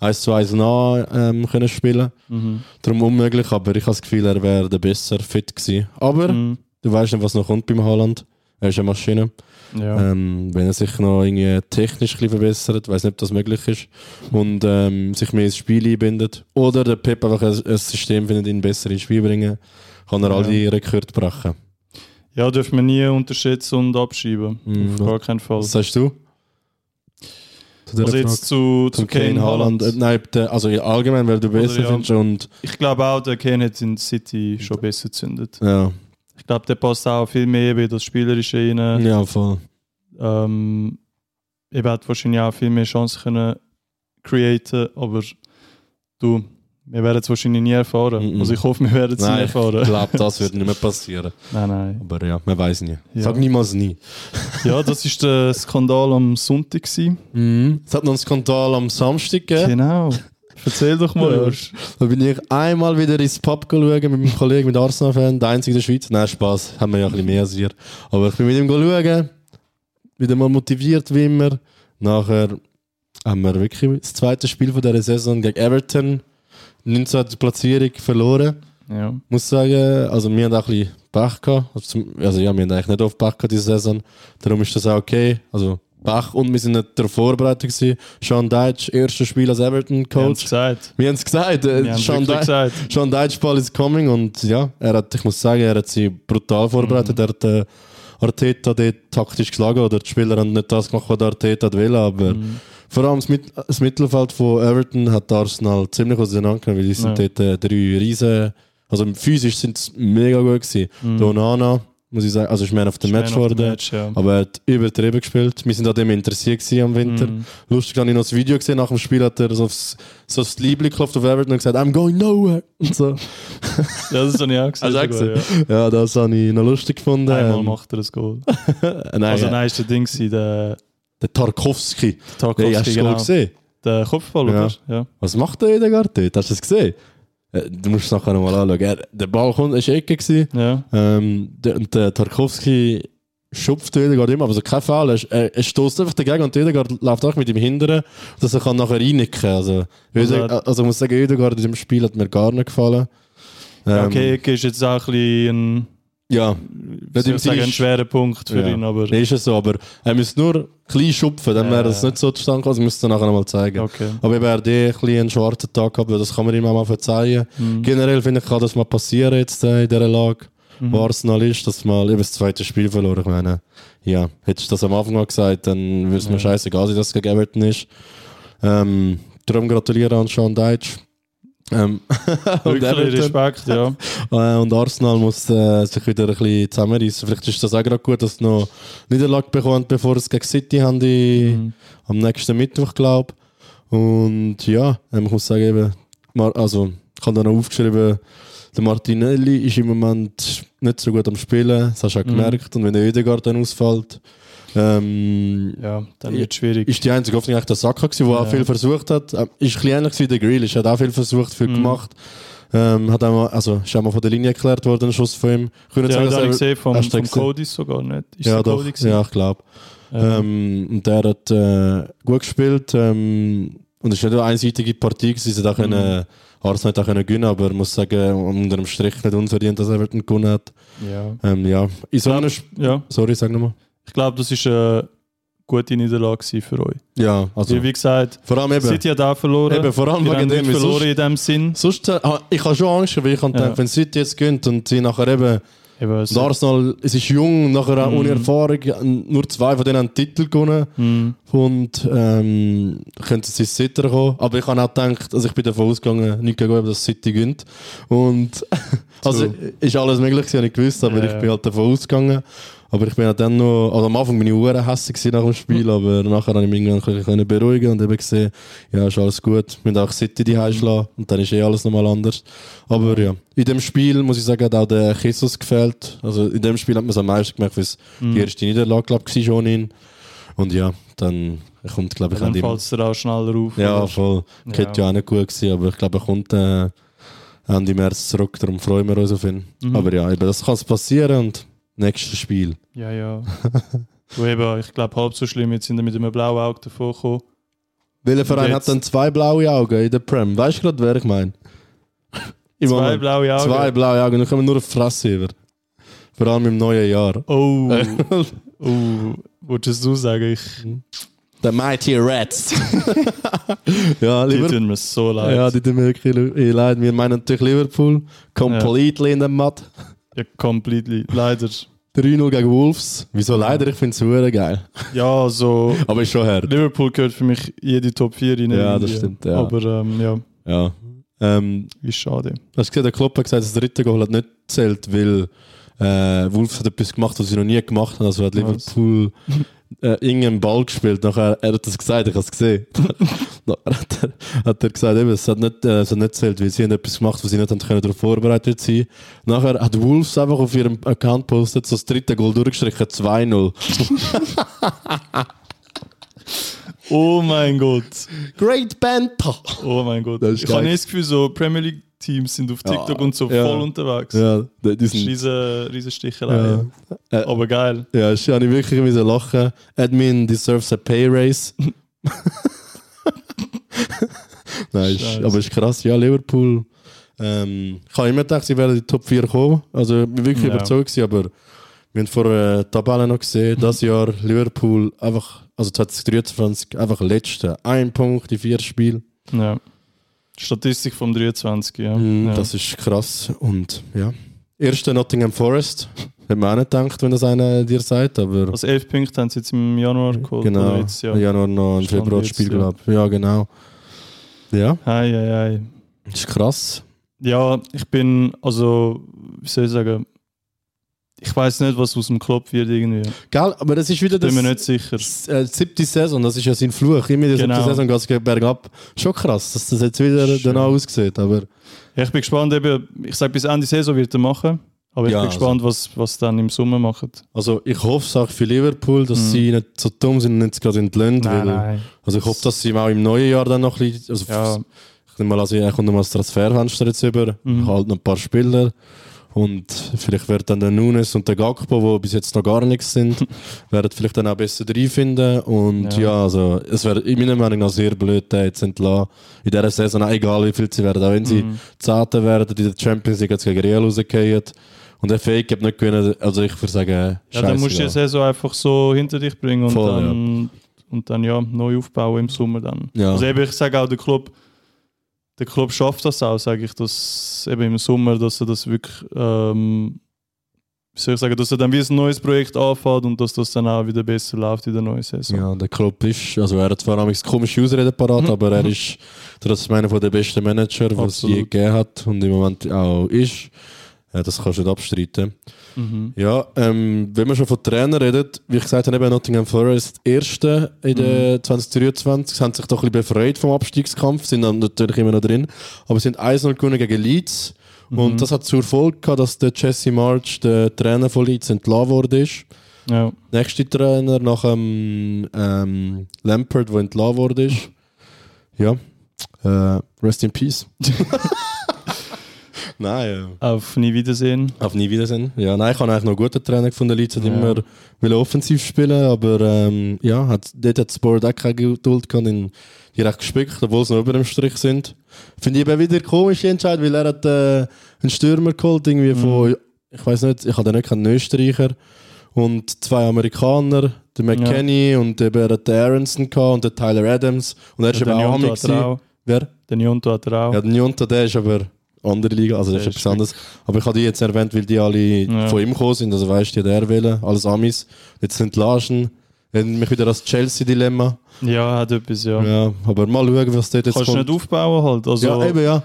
1 zu 1 nah ähm, können spielen. Mhm. Darum unmöglich, aber ich habe das Gefühl, er wäre der besser fit gewesen. Aber Mhm. du weißt nicht, was noch kommt beim Haaland. Er ist eine Maschine. Ja. Ähm, wenn er sich noch irgendwie technisch ein bisschen verbessert, weiß nicht, ob das möglich ist, und ähm, sich mehr ins Spiel einbindet. Oder der Pep einfach ein, ein System findet, ihn besser ins Spiel bringen, kann er all Ja. die Rekorde brechen. ja, dürfen wir nie unterschätzen und abschreiben. Mhm. Auf gar keinen Fall. Was sagst du? Zu Also jetzt zu, zu Zum Kane Haaland. Äh, nein, also allgemein, weil du besser ja. findest und Ich glaube auch, der Kane hat in City schon besser gezündet. ja, Ich glaube, der passt auch viel mehr bei das Spielerische rein. ja voll. Ähm, eben hat wahrscheinlich auch viel mehr Chancen können createn, aber du, wir werden es wahrscheinlich nie erfahren. Mhm. Also ich hoffe, wir werden es nie Nein, ich erfahren. glaube, das wird nicht mehr [LAUGHS] passieren. Nein, nein. Aber ja, man weiß nie. Ja. Sag niemals nie. Ja, das ist der Skandal am Sonntag. [LAUGHS] Mhm. Es hat noch einen Skandal am Samstag gegeben. Genau. Erzähl doch mal. Josh. Da bin ich einmal wieder ins Pub schauen mit meinem Kollegen, mit Arsenal-Fan, der einzige in der Schweiz. Nein, Spaß, haben wir ja ein bisschen mehr als ihr. Aber ich bin mit ihm schauen, wieder mal motiviert wie immer. Nachher haben wir wirklich das zweite Spiel von dieser Saison gegen Everton, 19. Platzierung verloren. Ja. muss sagen, also wir haben auch ein bisschen Pech gehabt. Also, also ja, wir haben eigentlich nicht oft Pech gehabt diese Saison. Darum ist das auch okay. Also Pech und wir sind nicht darauf vorbereitet gewesen. Sean Deitch, erstes Spiel als es Everton-Coach. Wir haben es gesagt. Wir äh, haben es Sean, wirklich Deitch, gesagt. Sean Deitch Ball is coming und ja, er hat, ich muss sagen, er hat sie brutal vorbereitet. Er hat äh, Arteta dort taktisch geschlagen oder die Spieler haben nicht das gemacht, was der Arteta will, aber vor allem das, Mit das Mittelfeld von Everton hat Arsenal ziemlich auseinandergenommen, weil die sind Ja. dort äh, drei riesen, also physisch sind sie mega gut gewesen. Mhm. Der Onana, muss ich sagen, also ich meine auf dem Man Match of the worden, Match, ja. aber er hat übertrieben gespielt. Wir sind an dem interessiert am Winter. Mhm. Lustig, habe ich noch das Video gesehen, nach dem Spiel hat er so aufs, so aufs Liebling geklopft auf Everton und gesagt, I'm going nowhere. [LAUGHS] Und so. [LAUGHS] Ja, das habe ich auch gesehen. Du auch gesehen? Ja, das habe ich noch lustig gefunden. Einmal Ähm, macht er ein Goal. [LAUGHS] Nein, Also ja. nein, ist der Ding gewesen, der der Tarkovsky. Tarkovsky, Nee, hast du genau. genau. gesehen? Der Kopfball, Ja. oder? Ja. Was macht der Edegaard dort? Hast du das gesehen? Äh, Du musst es nachher nochmal anschauen. Er, der Ball kommt, ist Ecke gewesen. ja. Ähm, der, und der Tarkovsky schupft den Edegaard immer, aber so kein Fall. Er, er, er stoßt einfach dagegen und der Edegaard läuft auch mit ihm hindern, dass er kann nachher reinnicken Also, Also also, also ich muss sagen, Edegaard in diesem Spiel hat mir gar nicht gefallen. Ja, Ähm, okay, Ecke ist jetzt auch ein bisschen ein, Ja, im sagen, Sinne- ein schwerer Punkt für Ja. ihn, aber Nee, ist es so, aber er müsste nur klein schupfen, dann wäre Äh. nicht so zustande gekommen, das müsste er nachher nochmal zeigen. okay. Aber eben, er eh ein einen schwarzen Tag gehabt, das kann man ihm auch mal verzeihen. Mhm. Generell finde ich, kann das mal passieren jetzt äh, in dieser Lage, Mhm. wo Arsenal ist, dass mal eben das zweite Spiel verloren. Ich meine, ja, hättest du das am Anfang mal gesagt, dann würde es mir Ja. scheißegal sein, dass es gegen Everton ist. Ähm, darum gratuliere an Sean Deitch. Ähm, [LAUGHS] Wirklich Respekt, ja. [LAUGHS] äh, und Arsenal muss äh, sich wieder ein bisschen zusammenreißen. Vielleicht ist das auch gerade gut, dass sie noch Niederlage bekommen, bevor sie gegen City haben, die, Mhm. am nächsten Mittwoch, glaube Und ja, ähm, ich muss sagen, eben, also, ich habe da noch aufgeschrieben, der Martinelli ist im Moment nicht so gut am Spielen, das hast du auch Mhm. gemerkt. Und wenn der Ödegaard dann ausfällt, ähm, Ja, dann wird es schwierig. ist die einzige Hoffnung eigentlich der Saka gewesen, der auch Ja. viel versucht hat. Ähm, Ist ein bisschen ähnlich wie der Grealish, hat auch viel versucht, viel Mhm. gemacht. Ähm, hat auch mal, also ist auch mal von der Linie erklärt worden, ein Schuss von ihm. Nicht ja, sagen, habe ich er- gesehen vom, vom? Cody sogar nicht. Ist ja, doch, ja, ich glaube. Ähm, und der hat äh, gut gespielt. Ähm, und es war nicht eine einseitige Partie, gewesen. sie hat auch Mhm. können, Arsenal hat auch können gewinnen, aber ich muss sagen, unter dem Strich nicht unverdient, dass Everton gewonnen hat. ja. Ähm, ja, in so Sp- ja, Sorry, sag nochmal. Ich glaube, das ist eine gute Niederlage für euch. Ja, also Wie, wie gesagt, vor allem eben, City hat auch verloren. eben vor allem wegen nicht dem, verloren sonst, in dem Sinn. sonst, äh, ah, ich habe schon Angst, weil ich habe Ja. gedacht, wenn City jetzt gönnt und sie nachher eben Eben, Und Arsenal, es ist jung, nachher auch Mhm. ohne Erfahrung, nur zwei von denen haben Titel gewonnen Mhm. und ähm, könnten sie Sitter kommen. Aber ich habe auch gedacht, also ich bin davon ausgegangen, nicht gegen dass City gönnt. Und [LAUGHS] also ist alles möglich, gewesen, habe ich gewusst, aber Ja. ich bin halt davon ausgegangen. Aber ich bin halt dann noch, also am Anfang bin ich hure hässlich nach dem Spiel, aber nachher habe ich mich irgendwann ein beruhigen und eben gesehen, ja, ist alles gut. Wir müssen auch City die schlagen und dann ist eh alles nochmal anders. Aber ja, in dem Spiel muss ich sagen, hat auch der Jesus gefällt. Also in dem Spiel hat man es am meisten gemerkt, weil es Mhm. die erste Niederlage, glaube ich, war schon in. Und ja, dann kommt, glaube ich, dann an dem. fällt es dir auch schneller auf. Ja, voll. Ja. Ja auch nicht gut gewesen, aber ich glaube, er kommt äh, Ende März zurück, darum freuen wir uns auf ihn. Mhm. Aber ja, eben, das kann passieren und nächstes Spiel. Ja, ja. Du eben, ich glaube, halb so schlimm. Jetzt sind wir mit einem blauen Auge davor gekommen. Welcher Verein hat dann zwei blaue Augen in der Prem? Weißt du gerade, wer ich meine? [LAUGHS] Zwei Moment. blaue Augen. Zwei blaue Augen, dann kommen wir nur auf die Fresse über. Vor allem im neuen Jahr. Oh. [LAUGHS] oh. Wolltest du sagen? Ich, The Mighty Reds. [LAUGHS] ja, die lieber. tun mir so leid. Ja, die tun mir wirklich leid. Wir meinen natürlich Liverpool. Completely in der Matt. Ja, completely. Leider. 3-0 gegen Wolves. Wieso leider? Ich finde es super geil. Ja, also [LAUGHS] Aber ist schon hart. Liverpool gehört für mich jede Top 4 rein. Ja, das stimmt, ja. Aber ähm, ja, Ja. Ähm, ist schade. hast du gesehen, der Klopp hat gesagt, das dritte Goal hat nicht zählt, weil äh, Wolves hat etwas gemacht, was sie noch nie gemacht haben. Also hat? Liverpool [LAUGHS] äh, irgendeinen Ball gespielt. Nachher, er hat das gesagt, ich habe es gesehen. [LAUGHS] Nachher hat er, hat er gesagt, eben, es hat nicht, äh, es hat nicht zählt, weil sie haben etwas gemacht, was sie nicht haben können, darauf vorbereitet sein. Nachher hat Wolves einfach auf ihrem Account postet, so das dritte Goal durchgestrichen, 2-0. [LAUGHS] Oh mein Gott. Great Banter! Oh mein Gott. Das ist ich habe das Gefühl, so Premier League Teams sind auf TikTok und so ja. voll unterwegs. Ja, die Das ist sind, riesen, riesen Stichelei. ja. Äh, Aber geil. Ja, ich habe wirklich müssen lachen. Admin deserves a pay raise. [LAUGHS] Nein, ist, aber ist krass. Ja, Liverpool. Ähm, ich habe immer gedacht, sie werden in die Top 4 kommen. Also, ich bin wirklich Ja. überzeugt, gewesen, aber wir haben vor der Tabelle noch gesehen, das Jahr Liverpool einfach, also 2023, einfach letzte. Ein Punkt in vier Spielen. Ja. Statistik vom 23, ja. Mhm, ja. Das ist krass. Und ja. Erste Nottingham Forest. Hätte man auch nicht gedacht, wenn das einer dir sagt, aber. also 11 Punkte haben sie jetzt im Januar geholt. Genau. Jetzt, ja. ja. Januar noch ein Februarspiel, glaube ich. Ja, genau. Ja, Hei, hei, hei. ist krass. Ja, ich bin, also, wie soll ich sagen, ich weiß nicht, was aus dem Klopp wird irgendwie. Gell, aber das ist wieder Bin das. mir nicht sicher. s- äh, siebte Saison, das ist ja sein Fluch. Immer der Genau. siebten Saison geht es bergab. Schon krass, dass das jetzt wieder Schön. danach aussieht. Aber Ja, ich bin gespannt, eben, ich sage, bis Ende Saison wird er machen. Aber ich Ja, bin gespannt, was, was dann im Sommer macht. also ich hoffe es auch für Liverpool, dass Mhm. sie nicht so dumm sind und nicht gerade entlöhnt. weil- Also ich hoffe, dass sie auch im neuen Jahr dann noch ein bisschen. Also Ja. Ich nehme mal, also er kommt noch mal das Transferfenster jetzt über, Mhm. halt noch ein paar Spieler. Und vielleicht wird dann der Nunes und der Gakpo, die bis jetzt noch gar nichts sind, [LAUGHS] werden vielleicht dann auch besser reinfinden. Und ja, Ja. also es wäre in meiner Meinung nach sehr blöd, den jetzt entlassen. In dieser Saison, auch egal wie viel sie werden, auch wenn sie Mhm. Zehnte werden, in der Champions League jetzt gegen Real rausgehen. Und der Fake hat nicht gewinnen, also ich würde sagen, Ja, dann musst du die ja. Saison einfach so hinter dich bringen und Voll, dann, und dann ja, neu aufbauen im Sommer dann. Ja. Also eben, ich sage auch, der Club, der Club schafft das auch, sage ich, dass eben im Sommer, dass er das wirklich, ähm, wie soll ich sagen, dass er dann wie ein neues Projekt anfängt und dass das dann auch wieder besser läuft in der neuen Saison. Ja, der Klopp ist, also er hat zwar manchmal komische Ausreden parat, aber er ist trotzdem einer der besten Manager, was es je gegeben hat und im Moment auch ist. Ja, das kannst du nicht abstreiten. Ja, ähm, wenn wir schon von Trainern reden, wie ich gesagt habe, eben Nottingham Forest Erste in der 2023, sie haben sich doch ein bisschen befreit vom Abstiegskampf, sind dann natürlich immer noch drin, aber sind 1-0 gewonnen gegen Leeds und das hat zur Folge gehabt, dass der Jesse March, der Trainer von Leeds, entlassen worden ist. Ja. Nächster Trainer nach dem ähm, Lampard, der entlassen worden ist. Ja, äh, rest in peace. [LAUGHS] Nein, ja. Auf nie Wiedersehen. Auf nie Wiedersehen. Ja, nein, ich habe eigentlich noch einen guten Trainer gefunden. Leeds hat immer will offensiv spielen, aber ähm, ja, hat, dort hat das Board auch keine Geduld gehabt, in die recht gespickt, obwohl sie noch über dem Strich sind. Finde ich eben wieder komisch Entscheid, weil er hat äh, einen Stürmer geholt, irgendwie von, ich weiß nicht, ich habe nicht keinen Österreicher und zwei Amerikaner, der McKenny und eben er den Aronson und der Tyler Adams und er ist Ja, eben auch er. Wer? Den Jonto hat er auch. Ja, der Njonto, der ist aber andere Liga, also das Der ist etwas anderes. Aber ich habe die jetzt erwähnt, weil die alle Ja. von ihm gekommen sind, also weißt du, die hat er wählen, alles Amis. Jetzt sind Larschen, erinnert mich wieder an das Chelsea-Dilemma. Ja, hat etwas, ja. Ja, aber mal schauen, was dort jetzt Kannst du kommt. nicht aufbauen halt. Also, ja, eben, ja.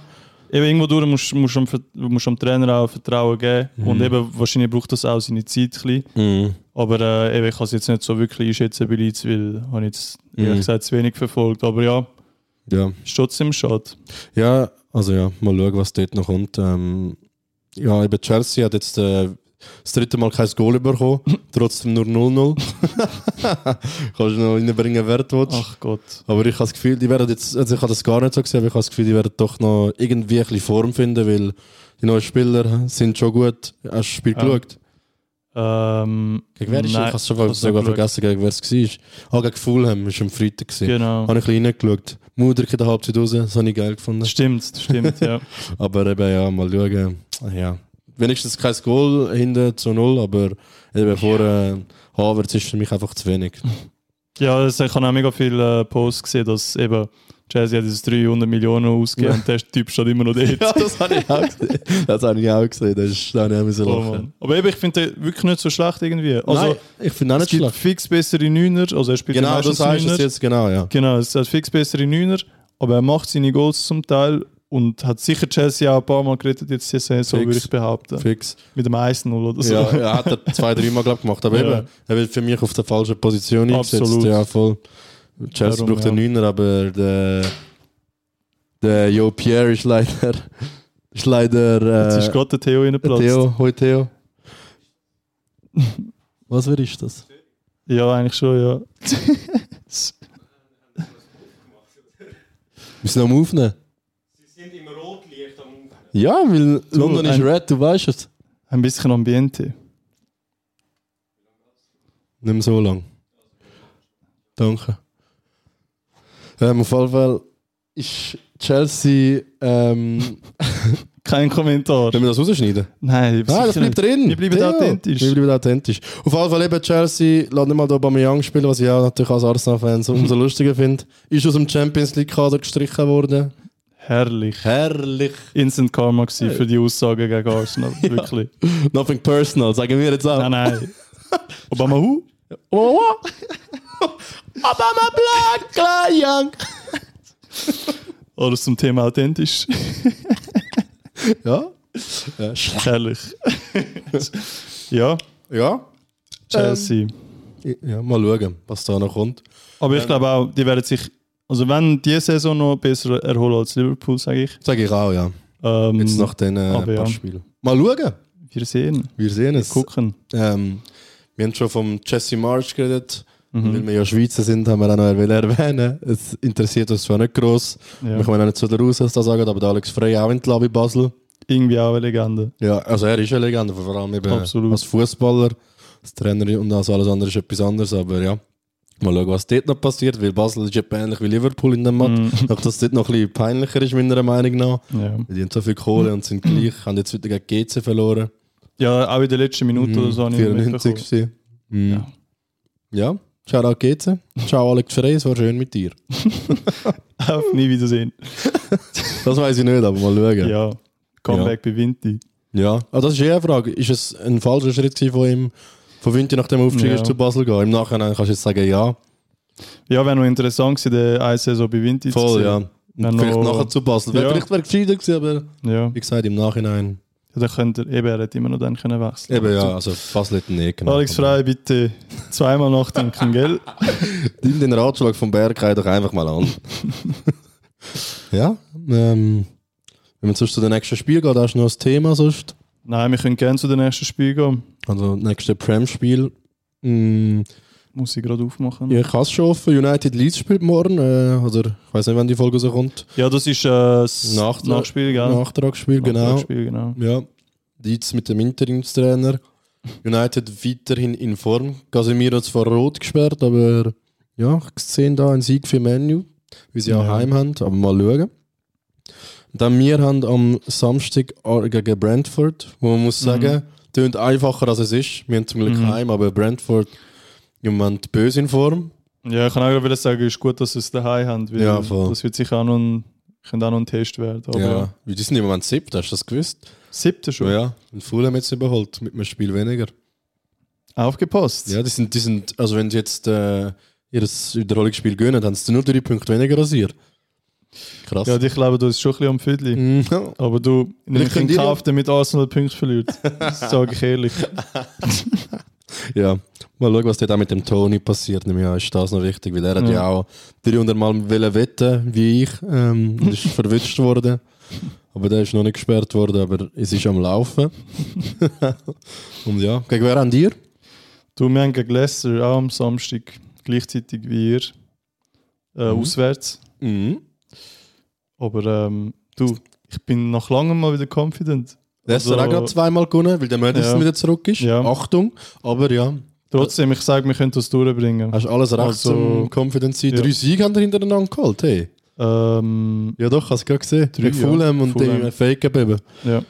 eben irgendwo durch musst musst du musst du am Trainer auch Vertrauen geben. Mhm. Und eben, wahrscheinlich braucht das auch seine Zeit. Ein bisschen. Mhm. Aber äh, eben, ich kann es jetzt nicht so wirklich einschätzen bei Leeds, weil ich jetzt ehrlich Mhm. gesagt zu wenig verfolgt. Aber ja, Ja. ist trotzdem schade. ja, also ja, mal schauen, was dort noch kommt. Ähm, ja, eben Chelsea hat jetzt äh, das dritte Mal kein Goal bekommen, [LAUGHS] trotzdem nur 0-0. [LAUGHS] Kannst du noch reinbringen, wer du willst. Ach Gott. Aber ich habe das Gefühl, die werden jetzt, also ich habe das gar nicht so gesehen, aber ich habe das Gefühl, die werden doch noch irgendwie ein bisschen Form finden, weil die neuen Spieler sind schon gut. Hast du das Spiel Ja. geschaut? Ähm, Gegen wer ist nein, Ich habe sogar geschaut. vergessen, gegen wer es war. Ah, gegen Fulham, war am Freitag. Gewesen. Genau. Habe ich ein bisschen reingeschaut. Mudrik in der Halbzeit raus, das habe ich geil gefunden. Stimmt, stimmt, ja. [LAUGHS] Aber eben, ja, mal schauen. Ja. Wenigstens kein Goal hinten zu null, aber eben vor äh, Havertz ist für mich einfach zu wenig. Ja, also ich habe auch mega viele äh, Posts gesehen, dass eben Chelsea hat jetzt 300 Millionen ausgegeben und [LAUGHS] der Typ steht immer noch dort. Ja, das habe ich auch gesehen. Das habe ich auch gesehen. Das ist, auch müssen Oh. Mann. Aber eben, ich finde den wirklich nicht so schlecht irgendwie. Also, Nein, ich finde auch es nicht gibt schlecht. fix bessere Neuner, also er spielt Genau, das heißt es jetzt genau, ja. Genau, es hat fix bessere Neuner, aber er macht seine Goals zum Teil und hat sicher Chelsea auch ein paar Mal gerettet jetzt diese Saison, Fix. würde ich behaupten. Fix. Mit dem 1-0 oder so. Ja, er hat er zwei, dreimal glaub, gemacht. Aber [LAUGHS] Ja. eben, er wird für mich auf der falschen Position eingesetzt. Absolut. Ja, voll. Chelsea Darum, braucht ja. einen Neuner, aber der, der Jo Pierre ist leider. Ist leider. Jetzt ist Äh, gerade der Theo reingeplatzt. Theo, hoi Theo. [LAUGHS] Was wer ist das? Ja, eigentlich schon, ja. [LAUGHS] Wir sind am Aufnehmen. Sie sind im Rotlicht am Aufnehmen. Ja, weil London ist ein- red, du weißt es. Ein bisschen Ambiente. Nicht mehr so lang. Danke. Ähm, auf jeden Fall ist Chelsea. Ähm, [LAUGHS] Kein Kommentar. wenn wir das rausschneiden? Nein, Nein, das sicher bleibt nicht. drin. Wir bleiben Ja, authentisch. Wir bleiben authentisch. Auf jeden Fall eben Chelsea, lässt nicht mal da Aubameyang spielen, was ich auch natürlich als Arsenal-Fan so [LAUGHS] umso lustiger finde. Ist aus dem Champions League-Kader gestrichen worden. Herrlich. Herrlich. Instant Karma gewesen für die Aussage gegen Arsenal. [LAUGHS] Wirklich. Nothing personal, sagen wir jetzt auch. Nein, nein. Obama Hu? Oh, Obama Black, klar, Young. Alles zum Thema authentisch. [LAUGHS] Ja. ja. Herrlich. ja, Ja. Chelsea. Ja, mal schauen, was da noch kommt. Aber ich glaube auch, die werden sich, also wenn die Saison noch besser erholen als Liverpool, sage ich. Sage ich auch, ja. Ähm, Jetzt nach den äh, paar ja. Spielen. Mal schauen. Wir sehen. Wir sehen es. Gucken. Ähm, wir haben schon vom Jesse March geredet. Mhm. Weil wir ja Schweizer sind, haben wir auch noch erwähnen. Es interessiert uns zwar nicht gross. Ja. Wir können auch nicht so daraus, was da sagen, aber der Alex Frey auch in Lavi Basel. Irgendwie auch eine Legende. Ja, also er ist eine Legende, vor allem eben Absolut. als Fußballer, als Trainer und als alles andere ist etwas anderes. Aber ja, mal schauen, was dort noch passiert, weil Basel ist etwa ähnlich wie Liverpool in dem Match. Doch dass es dort noch ein bisschen peinlicher ist, meiner Meinung nach. Ja. Die haben so viel Kohle und sind gleich, haben jetzt wieder gegen GC verloren. ja, auch in der letzten Minute oder so habe ich 94. mitbekommen. gewesen. Mhm. Ja. Ja, ciao auch GC. Ciao Alex Frey, es war schön mit dir. [LAUGHS] Auf nie wiedersehen. Das weiß ich nicht, aber mal schauen. Ja. Comeback bei Vinti. Ja, aber das ist eher eine Frage. Ist es ein falscher Schritt von ihm, von Winter nach dem Aufstieg Ja. zu Basel gehen? Im Nachhinein kannst du jetzt sagen, ja, Ja, wäre noch interessant gewesen, der eine Saison bei Vinti zu voll, sehen. ja. Und Wenn vielleicht noch- nachher zu Basel. Ja. Vielleicht wäre es gescheiter gewesen, aber Ja, wie gesagt, im Nachhinein. Ja dann könnte er, eben, er hätte immer noch dann können wechseln Eben ja, also Basel hätte ihn eh genommen. Alex Frey, bitte zweimal nachdenken, [LAUGHS] gell? Nimm den Ratschlag vom Berg doch einfach mal an. [LAUGHS] ja, ähm, wenn wir sonst zu den nächsten Spiel gehen, da hast du noch ein Thema sonst. Nein, wir können gerne zu den nächsten Spiel gehen. Also nächste Prem-Spiel. Mm, Muss ich gerade aufmachen. ja, ich habe es schon offen. United Leeds spielt morgen. Äh, oder ich weiß nicht, wann die Folge so kommt. Ja, das ist äh, das Nach- Nachspiel, gell? Nachtragsspiel, genau. Nachtragsspiel, genau. Ja, Leeds mit dem Interimstrainer. United weiterhin in Form. Casemiro hat zwar rot gesperrt, aber ja, ich sehe da einen Sieg für Menu, wie sie auch Ja. heim haben. Aber mal schauen. Dann wir haben am Samstag gegen Brentford, wo man muss sagen, tönt einfacher als es ist. Wir haben zum Glück Mhm. heim, aber Brentford Moment böse in Form. Ja, ich kann auch gerade sagen, es ist gut, dass sie es daheim haben, weil Ja, voll. das wird sicher auch noch ein, könnte auch noch ein Test werden. Aber ja. ja. Wie Die sind im Moment siebter, hast du das gewusst? Siebte schon. Ja, und Fulham jetzt überholt mit einem Spiel weniger. Aufgepasst. Ja, die sind, die sind also wenn sie jetzt äh, ihr Wiederholungsspiel gönnen, haben sie nur drei Punkte weniger als ihr. Krass. Ja, ich glaube, du ist schon ein bisschen am Viertel. Mhm. Aber du, könnt in Kauf, damit Arsenal Punkte verliert. [LAUGHS] Das sage ich ehrlich. ja, mal schauen, was auch mit dem Tony passiert. Nämlich, ja, ist das noch wichtig, weil er hat Ja. ja auch 300 Mal wollen wetten wie ich ähm, und ist [LAUGHS] verwünscht worden. Aber der ist noch nicht gesperrt worden, aber es ist am Laufen. [LAUGHS] und ja, gegen wer haben ihr? Du, wir haben gegen Leicester auch am Samstag gleichzeitig wie ihr äh, Mhm. auswärts. Mhm. Aber ähm, du, ich bin nach langem mal wieder confident. Leicester Also- auch gerade zweimal gewonnen, weil der Madison Ja. wieder zurück ist. Ja. Achtung, aber ja, Trotzdem, ich sage, wir können das durchbringen. hast alles recht Also- zum Confidence sein. Ja. Drei Siege haben wir hintereinander geholt, hey. Ähm, Ja doch, hast du gerade gesehen. Drei, Gegen Fulham ja. und Fulham. Fake eben. ja.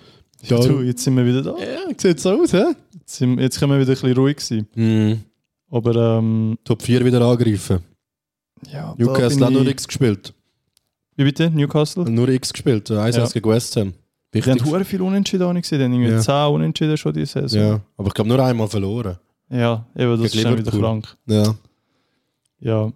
Ja. Du, jetzt sind wir wieder da. Ja, sieht so aus, hä? Jetzt, sind, jetzt können wir wieder ein bisschen ruhig sein. Mhm. Aber ähm, Top 4 wieder angreifen. ja, Newcastle hat nur X gespielt. Wie bitte? Newcastle? Nur X gespielt. 1 Ja. gegen West Ham. Wir haben Wichtig. hure viel Unentschieden auch nicht gesehen. Die haben irgendwie Ja. 10 Unentschieden schon diese Saison. Ja, aber ich glaube nur einmal verloren. Ja, eben, das ist dann wieder krank. Ja. Ja.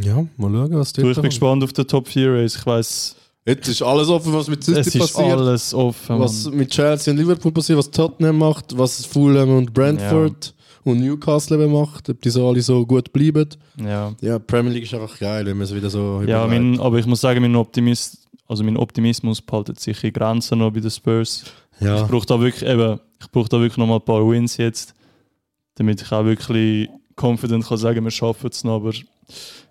Ja, mal schauen, was Du, ich bin gespannt auf den Top 4 Race. Ich weiss, Jetzt ist alles offen, was mit es City ist passiert. alles offen. Was mit Chelsea und Liverpool passiert, was Tottenham macht, was Fulham und Brentford und Newcastle eben macht, ob die so alle so gut bleiben. Ja, Ja, Premier League ist einfach geil, wenn man es wieder so ja mein, aber ich muss sagen, mein, Optimist, also mein Optimismus behaltet sich in Grenzen noch bei den Spurs. ja. Ich brauche da wirklich, eben, ich brauche da wirklich noch mal ein paar Wins jetzt, damit ich auch wirklich confident kann sagen, wir schaffen es noch. Aber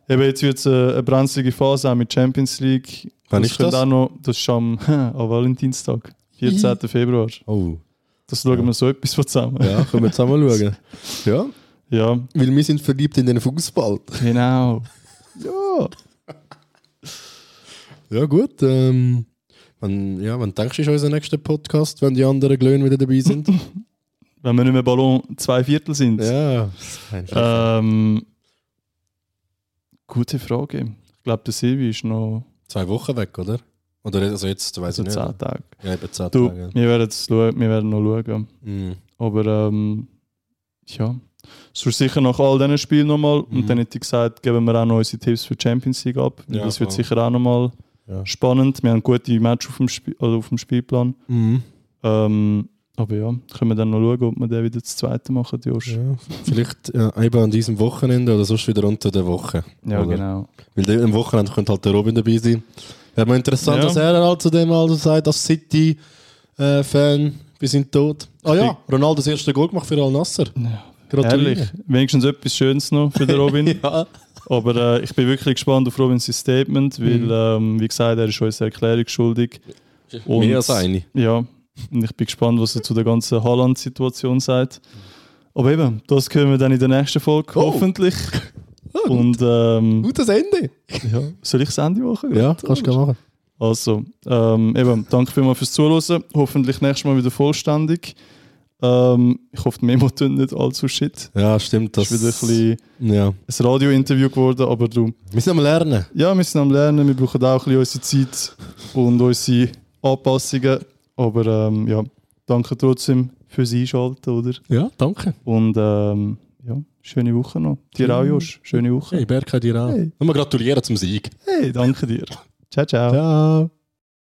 eben jetzt wird es eine, brenzlige Phase auch mit Champions League. Wann das ist das? Auch noch, das ist am, [LAUGHS] am Valentinstag, 14. Februar. Oh, Das schauen wir so etwas von zusammen. ja, können wir zusammen [LAUGHS] schauen. Ja, Ja, weil wir sind verliebt in den Fußball. genau. Ja. Ja, gut. Ähm, wann, ja, wann denkst du, ist unser nächster Podcast, wenn die anderen Glöhn wieder dabei sind? [LAUGHS] Wenn wir nicht mehr Ballon zwei Viertel sind. ja. Ähm, gute Frage. Ich glaube, der Silvi ist noch Zwei Wochen weg, oder? Oder also jetzt, weiß so ich zehn nicht. Tage. Ja, eben zehn Du, Tage. wir werden, es schauen, wir werden noch schauen. Mhm. Aber ähm, ja, es wird sicher nach all diesen Spielen nochmal. Mhm. Und dann hätte ich gesagt, geben wir auch noch unsere Tipps für die Champions League ab. Ja, das wird voll. sicher auch nochmal Ja. spannend. Wir haben gute Match auf dem, Spiel, also auf dem Spielplan. Mhm. Ähm, aber ja, können wir dann noch schauen, ob wir den wieder das zweite machen, Josh. Ja, Ja, vielleicht ja, eben an diesem Wochenende oder sonst wieder unter der Woche. Oder? genau. Weil am Wochenende könnte halt der Robin dabei sein. Wäre mal interessant, Ja. was er halt zu dem also sagt, als City-Fan bis in den Tod. Ah ja, Ronaldo das erste Goal gemacht für Al Nasser. Ja, Gratuliere. Ehrlich, wenigstens etwas Schönes noch für den [LAUGHS] Robin. Ja. Aber äh, ich bin wirklich gespannt auf Robins Statement, weil, Mhm. ähm, wie gesagt, er ist uns eine Erklärung schuldig. Und- Mehr als eine. Ja, und ich bin gespannt, was er zu der ganzen Haaland-Situation sagt. Aber eben, das können wir dann in der nächsten Folge, Oh. hoffentlich. [LAUGHS] Ah, gut. Und ähm, Gutes Ende. ja, soll ich das Ende machen? Ja, kannst du gerne machen. Also, ähm, eben, danke vielmals fürs Zuhören. Hoffentlich nächstes Mal wieder vollständig. Ähm, ich hoffe, die Memo tun nicht allzu shit. Ja, stimmt. Das Das ist wieder ein bisschen ja. ein Radio-Interview geworden, aber du, Wir sind am Lernen. ja, wir sind am Lernen, wir brauchen auch ein bisschen unsere Zeit und unsere Anpassungen. Aber ähm, ja, danke trotzdem fürs Einschalten, oder? Ja, danke. Und ähm, ja, schöne Woche noch. Dir auch, Josh. Schöne Woche. Hey, Berka, dir auch. Hey. Nochmal gratulieren zum Sieg. Hey, danke dir. Ciao, ciao. Ciao.